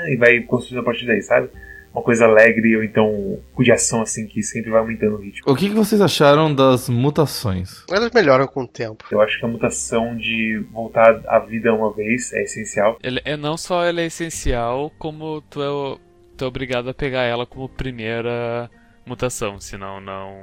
E vai construindo a partir daí, sabe? Uma coisa alegre ou então de ação assim que sempre vai aumentando o ritmo. O que, que vocês acharam das mutações? Elas melhoram com o tempo. Eu acho que a mutação de voltar à vida uma vez é essencial. Ele é não só ela é essencial, como tu é, tu é obrigado a pegar ela como primeira mutação, senão não.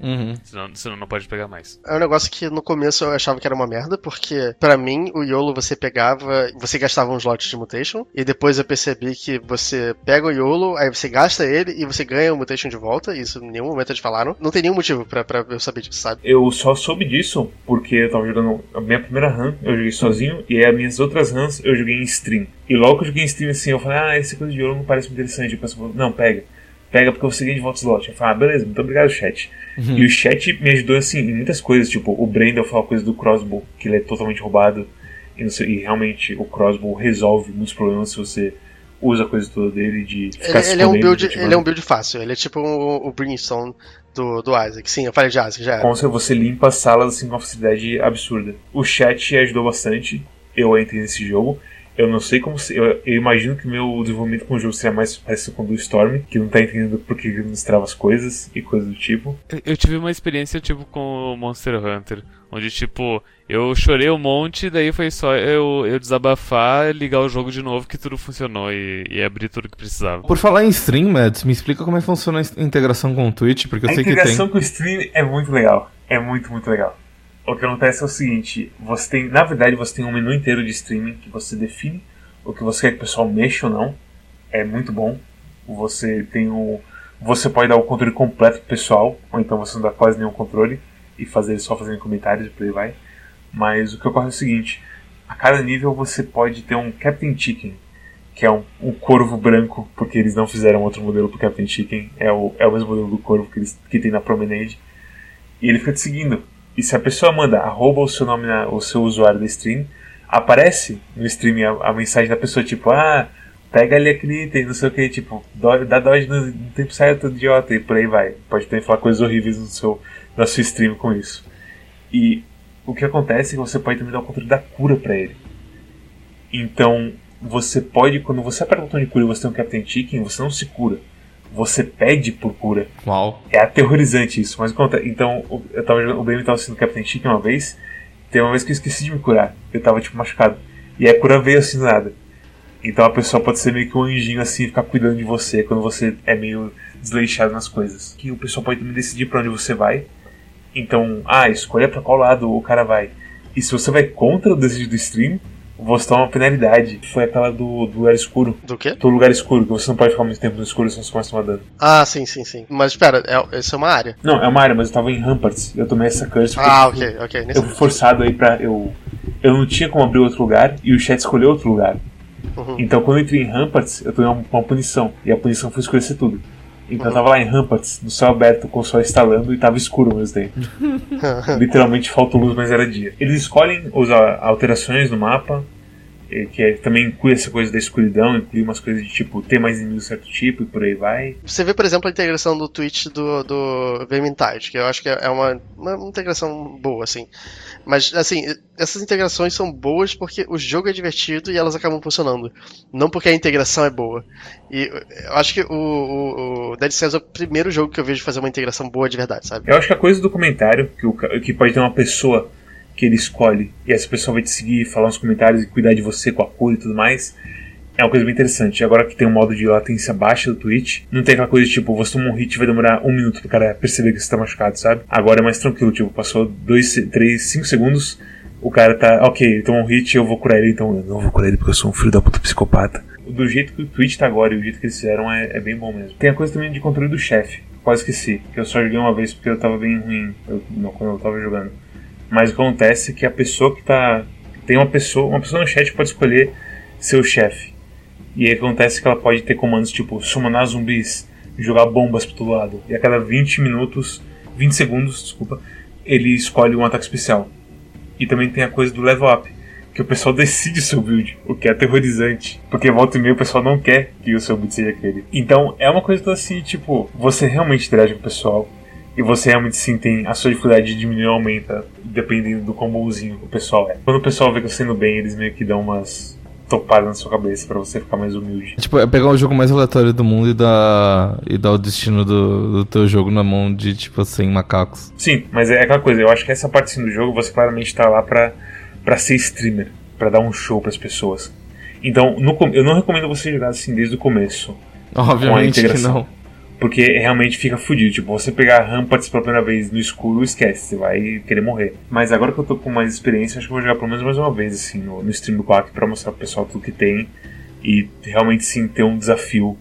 Uhum. Senão, senão não pode pegar mais. É um negócio que no começo eu achava que era uma merda, porque para mim o YOLO você pegava, você gastava um slot de mutation, e depois eu percebi que você pega o YOLO, aí você gasta ele e você ganha o mutation de volta, isso em nenhum momento eles falaram. Não tem nenhum motivo pra, pra eu saber disso, sabe? Eu só soube disso porque eu tava jogando a minha primeira run, eu joguei sozinho, e as minhas outras runs eu joguei em stream. E logo que eu joguei em stream assim, eu falei, ah, esse coisa de YOLO não parece muito interessante. Eu pensei, não, pega pega porque eu consegui de volta o slot. Eu falo, ah, beleza, muito obrigado, chat. Uhum. E o chat me ajudou assim em muitas coisas, tipo, o Brandon falou coisa do crossbow, que ele é totalmente roubado. E, sei, e, realmente o crossbow resolve muitos problemas se você usa a coisa toda dele de ficar ele, ele é um build tipo, Ele é um build fácil, ele é tipo o, o Brimstone do, do Isaac. Sim, eu falei de Isaac, já era. Com você limpa as salas assim, com uma facilidade absurda. O chat ajudou bastante, eu entrei nesse jogo. Eu não sei como se. Eu, eu imagino que meu desenvolvimento com o jogo seria mais parecido com o do Storm, que não tá entendendo por que ele não destrava as coisas e coisas do tipo. Eu- tive uma experiência, tipo, com o Monster Hunter. Onde, tipo, eu chorei um monte, daí foi só eu, eu desabafar, ligar o jogo de novo que tudo funcionou e, e abrir tudo que precisava. Por falar em stream, Mads, me explica como é que funciona a integração com o Twitch, porque eu a sei que integração tem. com o stream é muito legal. É muito, muito legal. O que acontece é o seguinte, você tem, na verdade, você tem um menu inteiro de streaming que você define o que você quer que o pessoal mexa ou não. É muito bom. Você tem o você pode dar o controle completo pro pessoal, ou então você não dá quase nenhum controle e fazer só fazendo comentários e por aí vai. Mas o que ocorre é o seguinte, a cada nível você pode ter um Captain Chicken, que é um, um corvo branco, porque eles não fizeram outro modelo pro Captain Chicken, é o, é o mesmo modelo do corvo que, eles, que tem na Promenade, e ele fica te seguindo. E se a pessoa manda arroba o seu nome, na, o seu usuário da stream, aparece no stream a, a mensagem da pessoa, tipo, ah, pega ali aquele item, não sei o que, tipo, do- dá dodge no, no tempo certo, idiota, e por aí vai. Pode também falar coisas horríveis no seu, na sua stream com isso. E o que acontece é que você pode também dar o controle da cura pra ele. Então, você pode, quando você aperta o botão de cura e você tem um Captain Chicken, você não se cura. Você pede por cura. Uau. É aterrorizante isso, mas conta. Então, o- eu tava jogando, o BM tava sendo Captain Chicken uma vez. Tem uma vez que eu esqueci de me curar. Eu tava tipo machucado. E a cura veio assim do nada. Então a pessoa pode ser meio que um anjinho assim, ficar cuidando de você quando você é meio desleixado nas coisas. Que o pessoal pode também decidir pra onde você vai. Então, ah, escolha pra qual lado o cara vai. E se você vai contra o desejo do stream, você toma uma penalidade. Foi aquela do, do lugar escuro. Do quê? Do lugar escuro, que você não pode ficar muito tempo no escuro, senão você começa a tomar dano. Ah, sim, sim, sim. Mas espera, é, isso é uma área. Não, é uma área, mas eu tava em Ramparts. Eu tomei essa curse Ah, eu ok, ok. Nem eu fui forçado aí pra. Eu, eu não tinha como abrir outro lugar e o chat escolheu outro lugar. Uhum. Então quando eu entrei em Ramparts, eu tomei uma, uma punição. E a punição foi escurecer tudo. Então eu tava lá em Ramparts, no céu aberto, com o sol instalando e tava escuro ao mesmo tempo. Literalmente faltou luz, mas era dia. Eles escolhem usar alterações no mapa, que é- também inclui essa coisa da escuridão, inclui umas coisas de tipo ter mais inimigos certo tipo e por aí vai. Você vê, por exemplo, a integração do Twitch do, do Vermintide, que eu acho que é uma, uma integração boa, assim. Mas, assim, essas integrações são boas porque o jogo é divertido e elas acabam funcionando. Não porque a integração é boa. E eu acho que o, o, o Dead Cells é o primeiro jogo que eu vejo fazer uma integração boa de verdade, sabe? Eu acho que a coisa do comentário, que, o, que pode ter uma pessoa que ele escolhe e essa pessoa vai te seguir, falar nos comentários e cuidar de você com a cura e tudo mais, é uma coisa bem interessante. Agora que tem um modo de latência baixa do Twitch, não tem aquela coisa de, tipo, você toma um hit vai demorar um minuto pro cara perceber que você tá machucado, sabe? Agora é mais tranquilo, tipo, passou dois, três, cinco segundos, o cara tá, ok, ele tomou um hit, eu vou curar ele, então eu não vou curar ele porque eu sou um filho da puta psicopata. Do jeito que o Twitch tá agora e o jeito que eles fizeram é, é bem bom mesmo. Tem a coisa também de controle do chefe, quase esqueci, que eu só joguei uma vez porque eu tava bem ruim eu, quando eu tava jogando. Mas acontece que a pessoa que tá. Tem uma pessoa. Uma pessoa no chat pode escolher seu chefe. E aí acontece que ela pode ter comandos tipo summonar zumbis, jogar bombas pro todo lado. E a cada 20 minutos, 20 segundos, desculpa, ele escolhe um ataque especial. E também tem a coisa do level up, que o pessoal [LAUGHS] decide seu build, o que é aterrorizante. Porque volta e meia o pessoal não quer que o seu build seja aquele. Então é uma coisa assim, tipo, você realmente interage com o pessoal. E você realmente sim tem a sua dificuldade de diminuir ou aumenta, dependendo do quão bonzinho o pessoal é. Quando o pessoal vê que você indo bem, eles meio que dão umas topadas na sua cabeça pra você ficar mais humilde. Tipo, é pegar o jogo mais aleatório do mundo e dar, e dar o destino do, do teu jogo na mão de, tipo, 100 macacos. Sim, mas é aquela coisa, eu acho que essa parte assim, do jogo você claramente tá lá pra, pra ser streamer, pra dar um show pras pessoas. Então, no eu não recomendo você jogar assim desde o começo. Obviamente que não. Porque realmente fica fudido. Tipo, você pegar ramparts pela primeira vez no escuro, esquece, você vai querer morrer. Mas agora que eu tô com mais experiência, acho que eu vou jogar pelo menos mais uma vez, assim, no, no stream do Quack pra mostrar pro pessoal tudo que tem. E realmente sim ter um desafio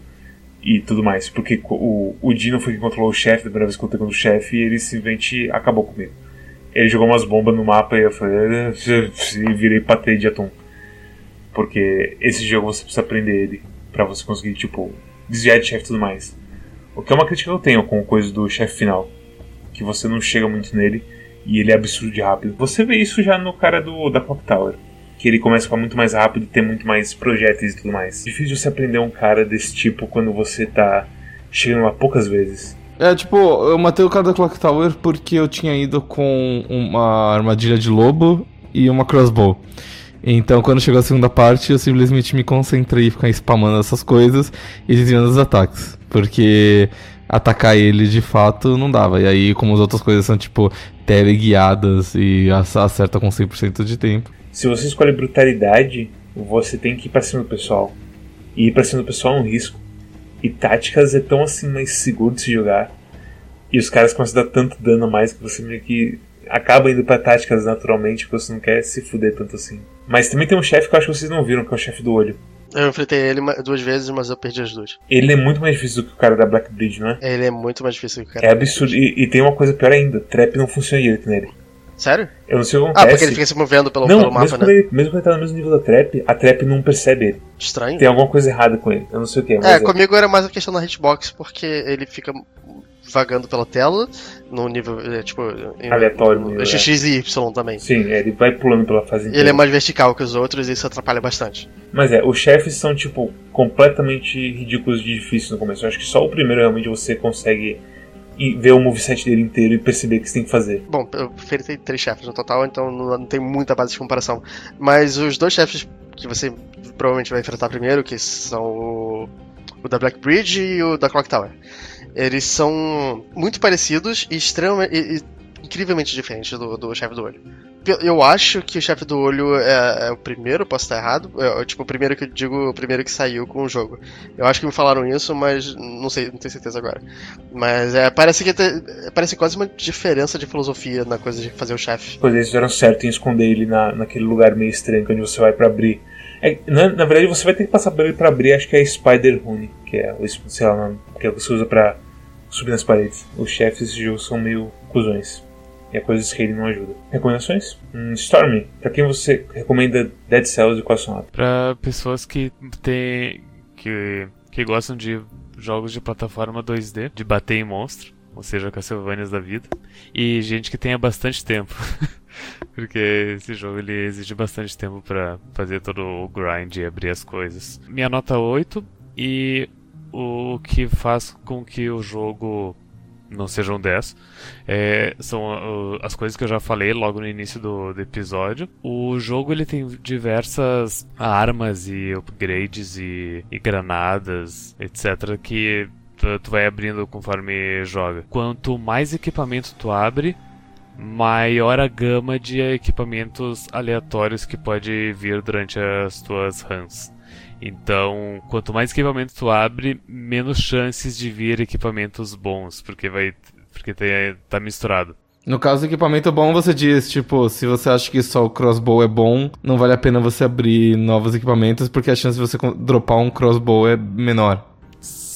e tudo mais. Porque o, o Dino foi quem controlou o chefe da primeira vez que eu lutei contra o chefe e ele simplesmente acabou comigo. Ele jogou umas bombas no mapa e eu falei. "Ah", E virei patê de atum. Porque esse jogo você precisa aprender ele pra você conseguir, tipo, desviar de chefe e tudo mais. O que é uma crítica que eu tenho com coisa do chefe final. Que você não chega muito nele e ele é absurdo de rápido. Você vê isso já no cara do da Clock Tower. Que ele começa a ficar muito mais rápido e ter muito mais projéteis e tudo mais. Difícil você aprender um cara desse tipo quando você tá chegando lá poucas vezes. É, tipo, eu matei o cara da Clock Tower porque eu tinha ido com uma armadilha de lobo e uma crossbow. Então, quando chegou a segunda parte, eu simplesmente me concentrei em ficar spamando essas coisas e desviando os ataques. Porque atacar ele de fato não dava. E aí, como as outras coisas são tipo teleguiadas e acerta com 100% de tempo. Se você escolhe brutalidade, você tem que ir pra cima do pessoal. E ir pra cima do pessoal é um risco. E táticas é tão assim mais seguro de se jogar. E os caras começam a dar tanto dano a mais que você meio que acaba indo pra táticas naturalmente, porque você não quer se fuder tanto assim. Mas também tem um chefe que eu acho que vocês não viram, que é o chefe do olho. Eu enfrentei ele duas vezes, mas eu perdi as duas. Ele é muito mais difícil do que o cara da Black Bridge, não é? Ele é muito mais difícil do que o cara É absurdo. E, e, tem uma coisa pior ainda: trap não funciona direito nele. Sério? Eu não sei o que acontece. Ah, porque ele fica se movendo pelo, não, pelo mapa, mesmo né? Ele, mesmo quando ele tá no mesmo nível da trap, a trap não percebe ele. Estranho. Tem alguma coisa errada com ele. Eu não sei o que. É, é, comigo era mais a questão da hitbox, porque ele fica vagando pela tela, no nível, é, tipo... Aleatório. No, no, X e Y também. Sim, é, ele vai pulando pela fase inteira. Ele é mais vertical que os outros e isso atrapalha bastante. Mas é, os chefes são, tipo, completamente ridículos de difícil no começo. Eu acho que só o primeiro realmente você consegue ver o moveset dele inteiro e perceber o que você tem que fazer. Bom, eu enfrentei três chefes no total, então não, não tem muita base de comparação. Mas os dois chefes que você provavelmente vai enfrentar primeiro, que são o, o da Black Bridge e o da Clock Tower. Eles são muito parecidos e extremamente. E, e, incrivelmente diferentes do, do chefe do olho. Eu acho que o chefe do olho é, é o primeiro, posso estar errado. É, tipo, o primeiro que eu digo, o primeiro que saiu com o jogo. Eu acho que me falaram isso, mas não sei, não tenho certeza agora. Mas é, parece que te, parece quase uma diferença de filosofia na coisa de fazer o chefe. Pois eles fizeram certo em esconder ele na, naquele lugar meio estranho onde você vai para abrir. É, na, na, verdade, você vai ter que passar por ele pra abrir, acho que é Spider Rune, que é o sei lá, que é o que você usa pra subir nas paredes. Os chefes desse jogo são meio cuzões. E a coisa de scaling não ajuda. Recomendações? Hum, Stormy, pra quem você recomenda Dead Cells e qual são Pra pessoas que tem. que, que gostam de jogos de plataforma 2D, de bater em monstro, ou seja, Castlevanias da vida, e gente que tenha bastante tempo. [LAUGHS] Porque esse jogo ele exige bastante tempo para fazer todo o grind e abrir as coisas. Minha nota 8 e o que faz com que o jogo não sejam 10 é, são uh, as coisas que eu já falei logo no início do, do, episódio. O jogo ele tem diversas armas e upgrades e, e granadas, etc. que tu, tu vai abrindo conforme joga. Quanto mais equipamento tu abre, maior a gama de equipamentos aleatórios que pode vir durante as tuas runs. Então, quanto mais equipamento tu abre, menos chances de vir equipamentos bons, porque vai porque tá, tá misturado. No caso do equipamento bom, você diz, tipo, se você acha que só o crossbow é bom, não vale a pena você abrir novos equipamentos, porque a chance de você dropar um crossbow é menor.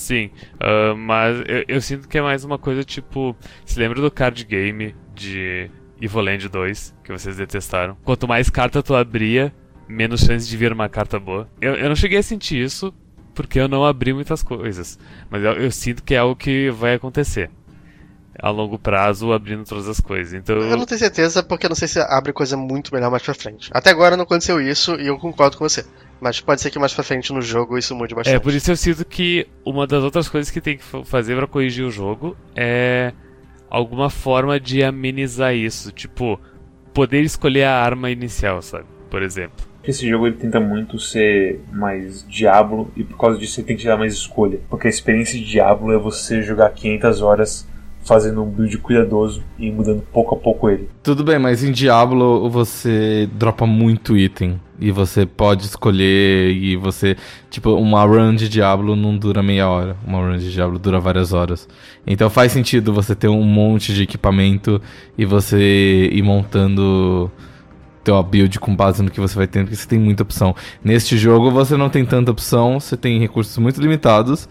Sim, uh, mas eu, eu, sinto que é mais uma coisa tipo. Se lembra do card game de Evoland 2, que vocês detestaram? Quanto mais carta tu abria, menos chance de vir uma carta boa. Eu, eu não cheguei a sentir isso porque eu não abri muitas coisas, mas eu, eu sinto que é algo que vai acontecer a longo prazo abrindo todas as coisas. Então eu não tenho certeza porque eu não sei se abre coisa muito melhor mais pra frente. Até agora não aconteceu isso e eu concordo com você. Mas pode ser que mais pra frente no jogo isso mude bastante. É, por isso eu sinto que uma das outras coisas que tem que fazer para corrigir o jogo é alguma forma de amenizar isso, tipo poder escolher a arma inicial, sabe? Por exemplo. Esse jogo ele tenta muito ser mais Diablo e por causa disso ele tem que dar mais escolha. Porque a experiência de Diablo é você jogar 500 horas fazendo um build cuidadoso e mudando pouco a pouco ele. Tudo bem, mas em Diablo você dropa muito item. E você pode escolher e você. Tipo, uma run de Diablo não dura meia hora. Uma run de Diablo dura várias horas. Então faz sentido você ter um monte de equipamento e você ir montando teu build com base no que você vai tendo, porque você tem muita opção. Neste jogo você não tem tanta opção, você tem recursos muito limitados.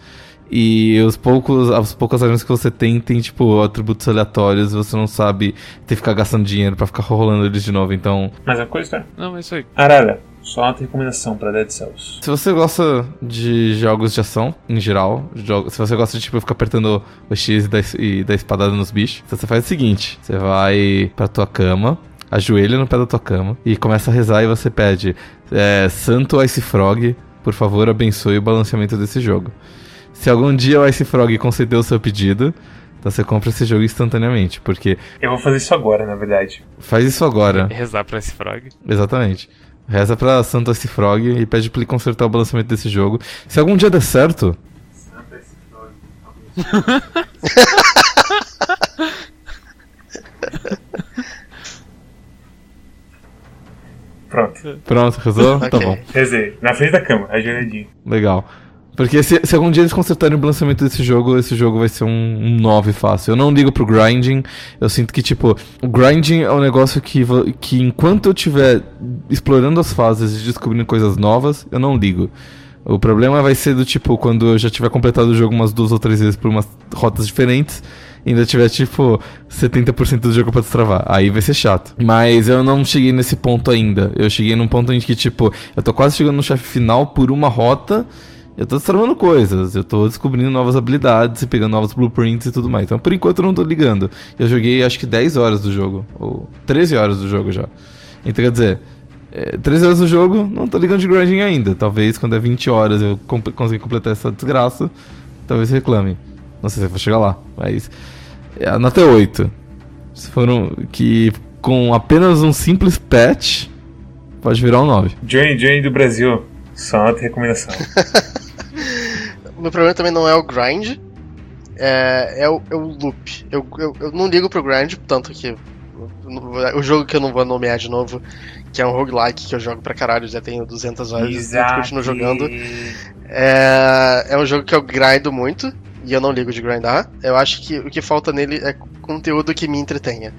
E os poucos, as poucas armas que você tem, tem, tipo, atributos aleatórios, você não sabe ter que ficar gastando dinheiro para ficar rolando eles de novo, então. Mais uma coisa, tá? Não, é isso aí. Arara, só uma recomendação para Dead Cells. Se você gosta de jogos de ação, em geral, se você gosta de, tipo, ficar apertando o X e dar, e dar espadada nos bichos, você faz o seguinte: você vai pra tua cama, ajoelha no pé da tua cama e começa a rezar e você pede: é, Santo Ice Frog, por favor, abençoe o balanceamento desse jogo. Se algum dia o Ice Frog conceder o seu pedido, então você compra esse jogo instantaneamente, porque... Eu vou fazer isso agora, na verdade. Faz isso agora. Rezar pra Ice Frog. Exatamente. Reza pra Santa esse Frog e pede pra ele consertar o balanceamento desse jogo. Se algum dia der certo. Frog. [LAUGHS] Pronto. Pronto, rezou? Tá bom. Rezei. Na frente da cama, ajoelhadinho. Legal. Porque se, se, algum dia eles consertarem o balanceamento desse jogo, esse jogo vai ser um, um 9 fácil. Eu não ligo pro grinding. Eu sinto que, tipo, o grinding é um negócio que, que enquanto eu estiver explorando as fases e descobrindo coisas novas, eu não ligo. O problema vai ser do tipo, quando eu já tiver completado o jogo umas duas ou três vezes por umas rotas diferentes, ainda tiver tipo 70% do jogo pra destravar. Aí vai ser chato. Mas eu não cheguei nesse ponto ainda. Eu cheguei num ponto em que, tipo, eu tô quase chegando no chefe final por uma rota eu tô destravando coisas, eu tô descobrindo novas habilidades e pegando novos blueprints e tudo mais. Então, por enquanto, eu não tô ligando. Eu joguei acho que 10 horas do jogo, ou 13 horas do jogo já. Então, quer dizer, é, 13 horas do jogo, não tô ligando de grinding ainda. Talvez quando é 20 horas eu comp consiga completar essa desgraça, talvez reclame. Não sei se eu vou chegar lá, mas. É, a nota é 8. Se foram. Que com apenas um simples patch, pode virar um 9. Journey, Journey do Brasil. Só nota recomendação. [LAUGHS] meu problema também não é o grind, é, é, o, é o loop. Eu, eu, eu, não ligo pro grind, tanto que o jogo que eu não vou nomear de novo, que é um roguelike que eu jogo pra caralho, já tenho 200 horas e continuo jogando. É, é um jogo que eu grindo muito e eu não ligo de grindar. Eu acho que o que falta nele é conteúdo que me entretenha.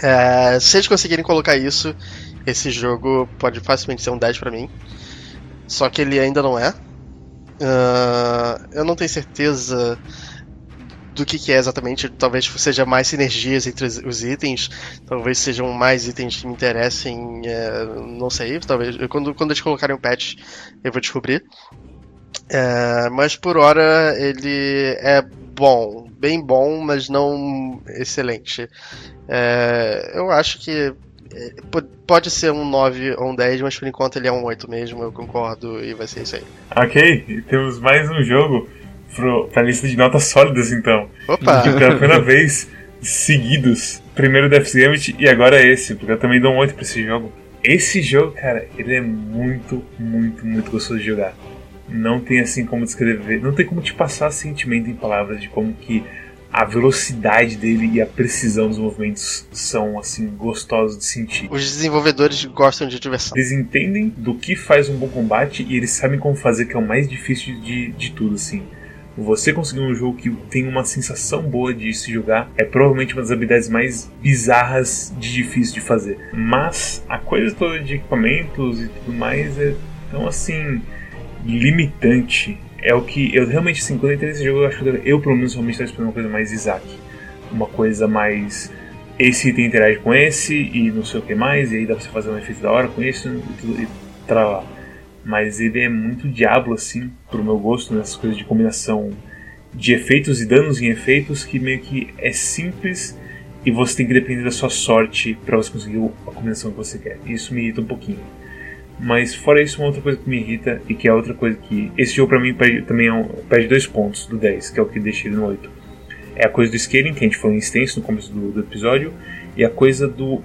É, se eles conseguirem colocar isso, esse jogo pode facilmente ser um 10 para mim. Só que ele ainda não é. Uh, eu não tenho certeza do que, que, é exatamente. Talvez seja mais sinergias entre os itens, talvez sejam mais itens que me interessem, é, não sei. Talvez quando, quando eles colocarem o um patch eu vou descobrir. É, mas por hora ele é bom, bem bom, mas não excelente. É, eu acho que pode ser um 9 ou um 10, mas por enquanto ele é um 8 mesmo, eu concordo e vai ser isso aí. Ok, temos mais um jogo pro, pra lista de notas sólidas então. Opa! Pela primeira [LAUGHS] vez seguidos. Primeiro Death Gambit e agora esse, porque eu também dou um 8 pra esse jogo. Esse jogo, cara, ele é muito, muito, muito gostoso de jogar. Não tem assim como descrever, não tem como te passar sentimento em palavras de como que a velocidade dele e a precisão dos movimentos são assim gostosos de sentir. Os desenvolvedores gostam de diversão. Eles entendem do que faz um bom combate e eles sabem como fazer, que é o mais difícil de, de tudo, assim. Você conseguir um jogo que tem uma sensação boa de se jogar é provavelmente uma das habilidades mais bizarras de difícil de fazer. Mas a coisa toda de equipamentos e tudo mais é tão assim limitante é o que eu realmente, assim, quando eu entrei nesse jogo, eu acho que eu, pelo menos, realmente estava esperando uma coisa mais Isaac. Uma coisa mais. Esse item interage com esse e não sei o que mais, e aí dá pra você fazer um efeito da hora com isso e tudo e. Mas ele é muito diabo, assim, pro meu gosto, nessas coisas de combinação de efeitos e danos em efeitos, que meio que é simples e você tem que depender da sua sorte para você conseguir a combinação que você quer. Isso me irrita um pouquinho. Mas fora isso, uma outra coisa que me irrita e que é outra coisa que. Esse jogo pra mim perde, também é um, perde dois pontos do 10, que é o que deixa ele no 8. É a coisa do scaling, que a gente falou em extenso no começo do, do episódio, e a coisa do.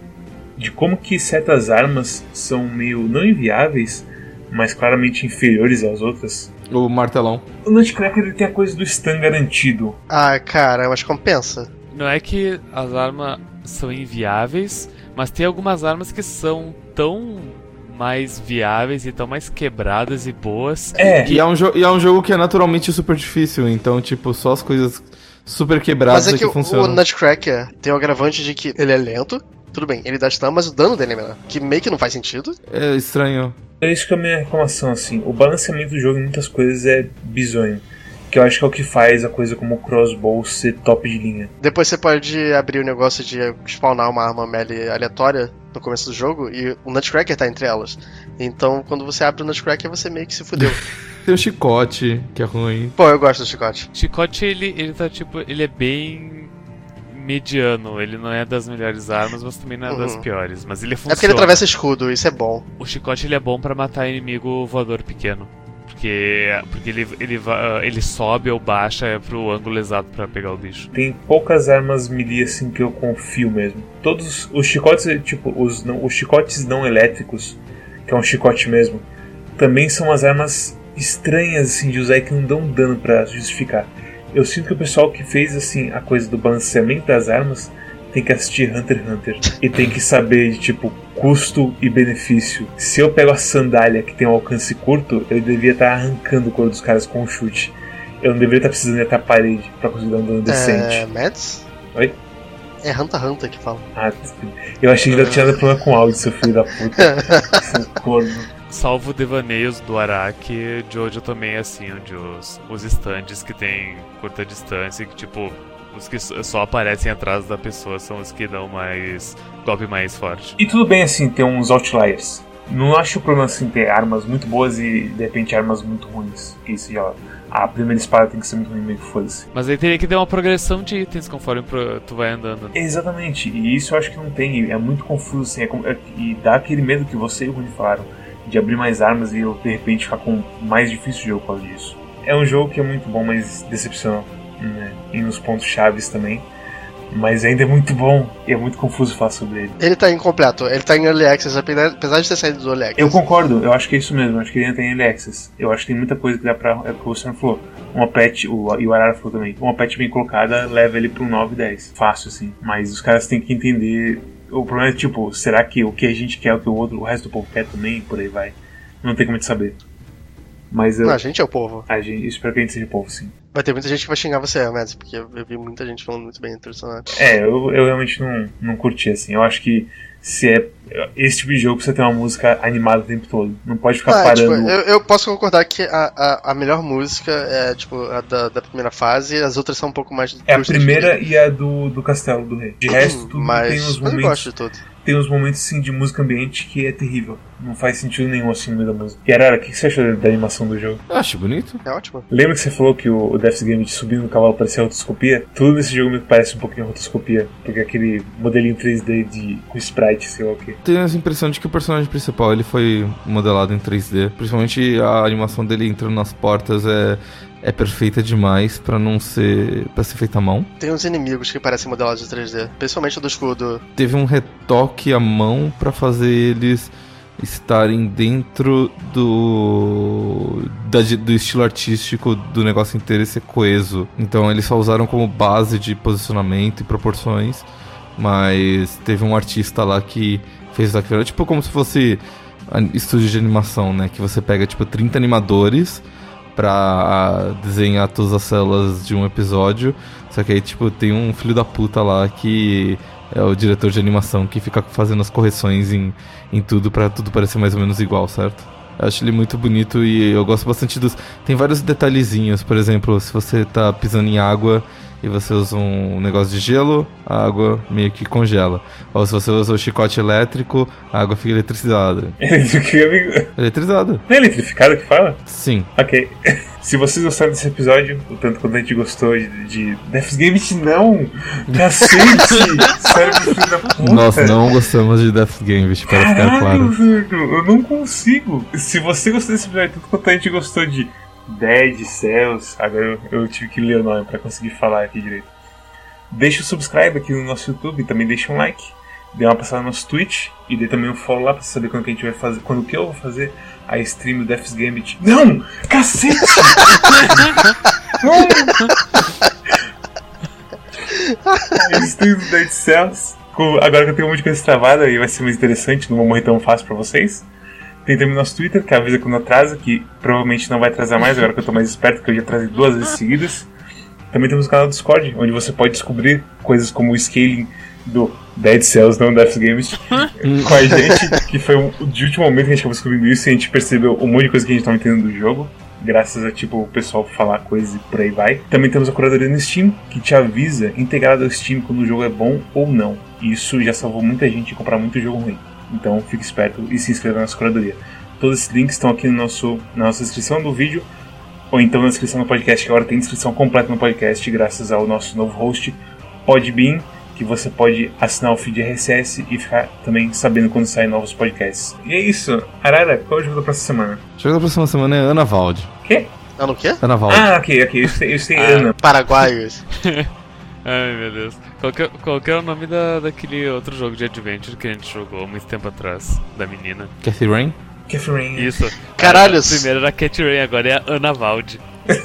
de como que certas armas são meio não inviáveis, mas claramente inferiores às outras. O martelão. O Nutcracker ele tem a coisa do stun garantido. Ah, cara, mas compensa. Não é que as armas são inviáveis, mas tem algumas armas que são tão mais viáveis e tão mais quebradas e boas. É, que... e, é um e é um jogo que é naturalmente super difícil, então, tipo, só as coisas super quebradas mas é que, que funcionam. O Nutcracker tem o agravante de que ele é lento, tudo bem, ele dá stun, mas o dano dele é menor. Que meio que não faz sentido. É estranho. É isso que é a minha reclamação, assim. O balanceamento do jogo em muitas coisas é bizonho. Que eu acho que é o que faz a coisa como o crossbow ser top de linha. Depois você pode abrir o negócio de spawnar uma arma melee aleatória no começo do jogo e o Nutcracker tá entre elas. Então, quando você abre o Nutcracker, você meio que se fudeu. [LAUGHS] Tem o chicote, que é ruim. Pô, eu gosto do chicote. Chicote, ele, ele tá tipo. Ele é bem mediano. Ele não é das melhores armas, mas também não é uhum. das piores. Mas ele funciona. É porque ele atravessa escudo, isso é bom. O chicote ele é bom para matar inimigo voador pequeno. Porque, porque ele, ele, ele sobe ou baixa pro ângulo exato para pegar o bicho. Tem poucas armas melee assim que eu confio mesmo. Todos os chicotes, tipo, os, não, os chicotes não elétricos que é um chicote mesmo, também são umas armas estranhas assim de usar e que não dão dano para justificar. Eu sinto que o pessoal que fez assim a coisa do balanceamento das armas tem que assistir Hunter x Hunter e tem que saber de tipo custo e benefício. Se eu pego a sandália que tem um alcance curto, eu devia estar arrancando o couro dos caras com um chute. Eu não deveria estar precisando ir até a parede pra conseguir dar um dano decente. É. Mads? Oi? É Hunter x Hunter que fala. Ah, eu achei que ainda tinha dado problema com áudio, seu filho da puta. [LAUGHS] Seu corno. Salvo devaneios do Araki, Jojo também é assim, onde os, os stands que tem curta distância, que tipo, os que só aparecem atrás da pessoa são os que dão mais. golpe mais forte. E tudo bem assim ter uns outliers. Não acho o problema assim ter armas muito boas e de repente armas muito ruins. Que isso já. A primeira espada tem que ser muito ruim, meio que foda-se. Mas aí teria que ter uma progressão de itens conforme tu vai andando. né? Exatamente, e isso eu acho que não tem, e é muito confuso assim, é como- é- e dá aquele medo que você e o Rony falaram, de abrir mais armas e eu de repente ficar com mais difícil de jogo por causa disso. É um jogo que é muito bom, mas decepciona né? e nos pontos chaves também. Mas ainda é muito bom e é muito confuso falar sobre ele. Ele tá incompleto, ele tá em Early Access, apesar de ter saído do Early Access. Eu concordo, eu acho que é isso mesmo, eu acho que ele ainda tem Early Access. Eu acho que tem muita coisa que dá pra. É o que o Sam falou. Uma patch, o, e o Arara falou também, uma patch bem colocada leva ele pro 9 10. Fácil, assim. Mas os caras têm que entender. O problema é tipo, será que o que a gente quer é o que o outro, o resto do povo quer também? Por aí vai. Não tem como te saber. Mas eu. Não, a gente é o povo. a gente, eu espero que a gente seja povo, sim. Vai ter muita gente que vai xingar você, Mads, porque eu vi muita gente falando muito bem do personagem. É, eu, eu realmente não, não curti, assim. Eu acho que se é. Esse tipo de jogo você tem uma música animada o tempo todo. Não pode ficar Ah, tipo, parando. eu, eu posso concordar que a, a, a melhor música é tipo a da, da primeira fase, as outras são um pouco mais. É a primeira e a do, do castelo do rei. De resto, tudo mas, tem uns mas eu momentos. gosto de tudo. Tem uns momentos assim de música ambiente que é terrível. Não faz sentido nenhum assim no meio da música. E Arara, o que você achou da, da animação do jogo? Eu acho bonito. É ótimo. Lembra que você falou que o, o Death's Game de subir no cavalo parecia rotoscopia? Tudo nesse jogo me parece um pouquinho rotoscopia. Porque é aquele modelinho 3D de, com sprite, sei lá o que. Tenho essa impressão de que o personagem principal ele foi modelado em 3D. Principalmente a animação dele entrando nas portas é, é perfeita demais pra não ser para ser feita à mão. Tem uns inimigos que parecem modelados de 3D, principalmente o do escudo. Teve um retoque à mão pra fazer eles estarem dentro do da- do estilo artístico do negócio inteiro e ser coeso. Então eles só usaram como base de posicionamento e proporções, mas teve um artista lá que fez aquilo, tipo como se fosse estúdio de animação, né, que você pega tipo 30 animadores pra desenhar todas as células de um episódio, só que aí tipo tem um filho da puta lá que é o diretor de animação que fica fazendo as correções em, em tudo pra tudo parecer mais ou menos igual, certo? Eu acho ele muito bonito e eu gosto bastante dos. Tem vários detalhezinhos, por exemplo, se você tá pisando em água e você usa um negócio de gelo, a água meio que congela. Ou se você usa o chicote elétrico, a água fica eletrificada. [LAUGHS] Eletrificado Eletrizada? Não é eletrificado que fala? Sim. Ok. [LAUGHS] Se vocês gostaram desse episódio, o tanto quanto a gente gostou de, de Death's Game, não! Cacete! [LAUGHS] Sério, filho da puta! Nós não gostamos de Death Game, para ficar Caralho, claro. velho, eu não consigo. Se você gostou desse episódio, tanto quanto a gente gostou de Dead Cells, agora eu, eu tive que ler o nome pra conseguir falar aqui direito. Deixa o subscribe aqui no nosso YouTube, também deixa um like, dê uma passada no nosso Twitch e dê também um follow lá pra saber quando que a gente vai fazer, quando que eu vou fazer a stream do Death's Gambit. Não! Cacete! [LAUGHS] a stream do Dead Cells. Agora que eu tenho um monte de coisa travada e vai ser mais interessante, não vou morrer tão fácil pra vocês. Tem também nosso Twitter, que avisa quando atrasa, que provavelmente não vai atrasar mais, agora que eu tô mais esperto, que eu já trazei duas vezes seguidas. Também temos o canal do Discord, onde você pode descobrir coisas como o scaling do Dead Cells, não Death Games, com a gente, que foi de último momento que a gente acabou descobrindo isso e a gente percebeu um monte de coisa que a gente tava entendendo do jogo. Graças a tipo o pessoal falar coisas e por aí vai. Também temos a curadoria no Steam, que te avisa, integrado ao Steam, quando o jogo é bom ou não. Isso já salvou muita gente de comprar muito jogo ruim. Então fique esperto e se inscreva na nossa curadoria. Todos esses links estão aqui no nosso, na nossa descrição do vídeo, ou então na descrição do podcast, que agora tem descrição completa no podcast, graças ao nosso novo host, Podbean, que você pode assinar o feed RSS e ficar também sabendo quando saem novos podcasts. E é isso. Arara, qual é o jogo da próxima semana? O jogo da próxima semana é Ana Valde. Quê? Ah, no quê? Ana Valde. Ah, ok, ok. Eu sei, eu sei Ah. Ana. Paraguaios. [LAUGHS] Ai meu Deus. Qual que, é- qual que é o nome da, daquele outro jogo de adventure que a gente jogou há muito tempo atrás? Da menina? Kathy Rain? Catherine. Isso. Caralho, A primeira era a Cat Rain, agora é a Ana Valde. [LAUGHS]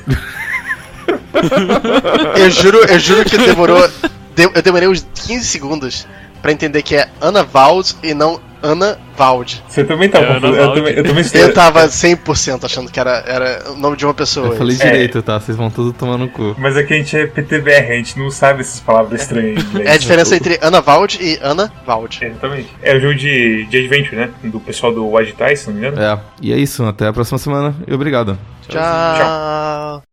Eu juro, eu juro que demorou. de- eu demorei uns 15 segundos pra entender que é Ana Vald e não Ana Vald. Você também tá É, confuso. Eu Valde. também, eu também Eu tava 100% achando que era, era o nome de uma pessoa. Eu falei É. direito, tá? Vocês vão tudo tomar no cu. Mas aqui a gente é PTBR, a gente não sabe essas palavras estranhas. em inglês. [LAUGHS] É a diferença entre Ana Vald e Ana Vald. Exatamente. É o jogo de, de Adventure, né? Do pessoal do Ties, se não me engano. É. E é isso. Até a próxima semana e obrigado. Tchau.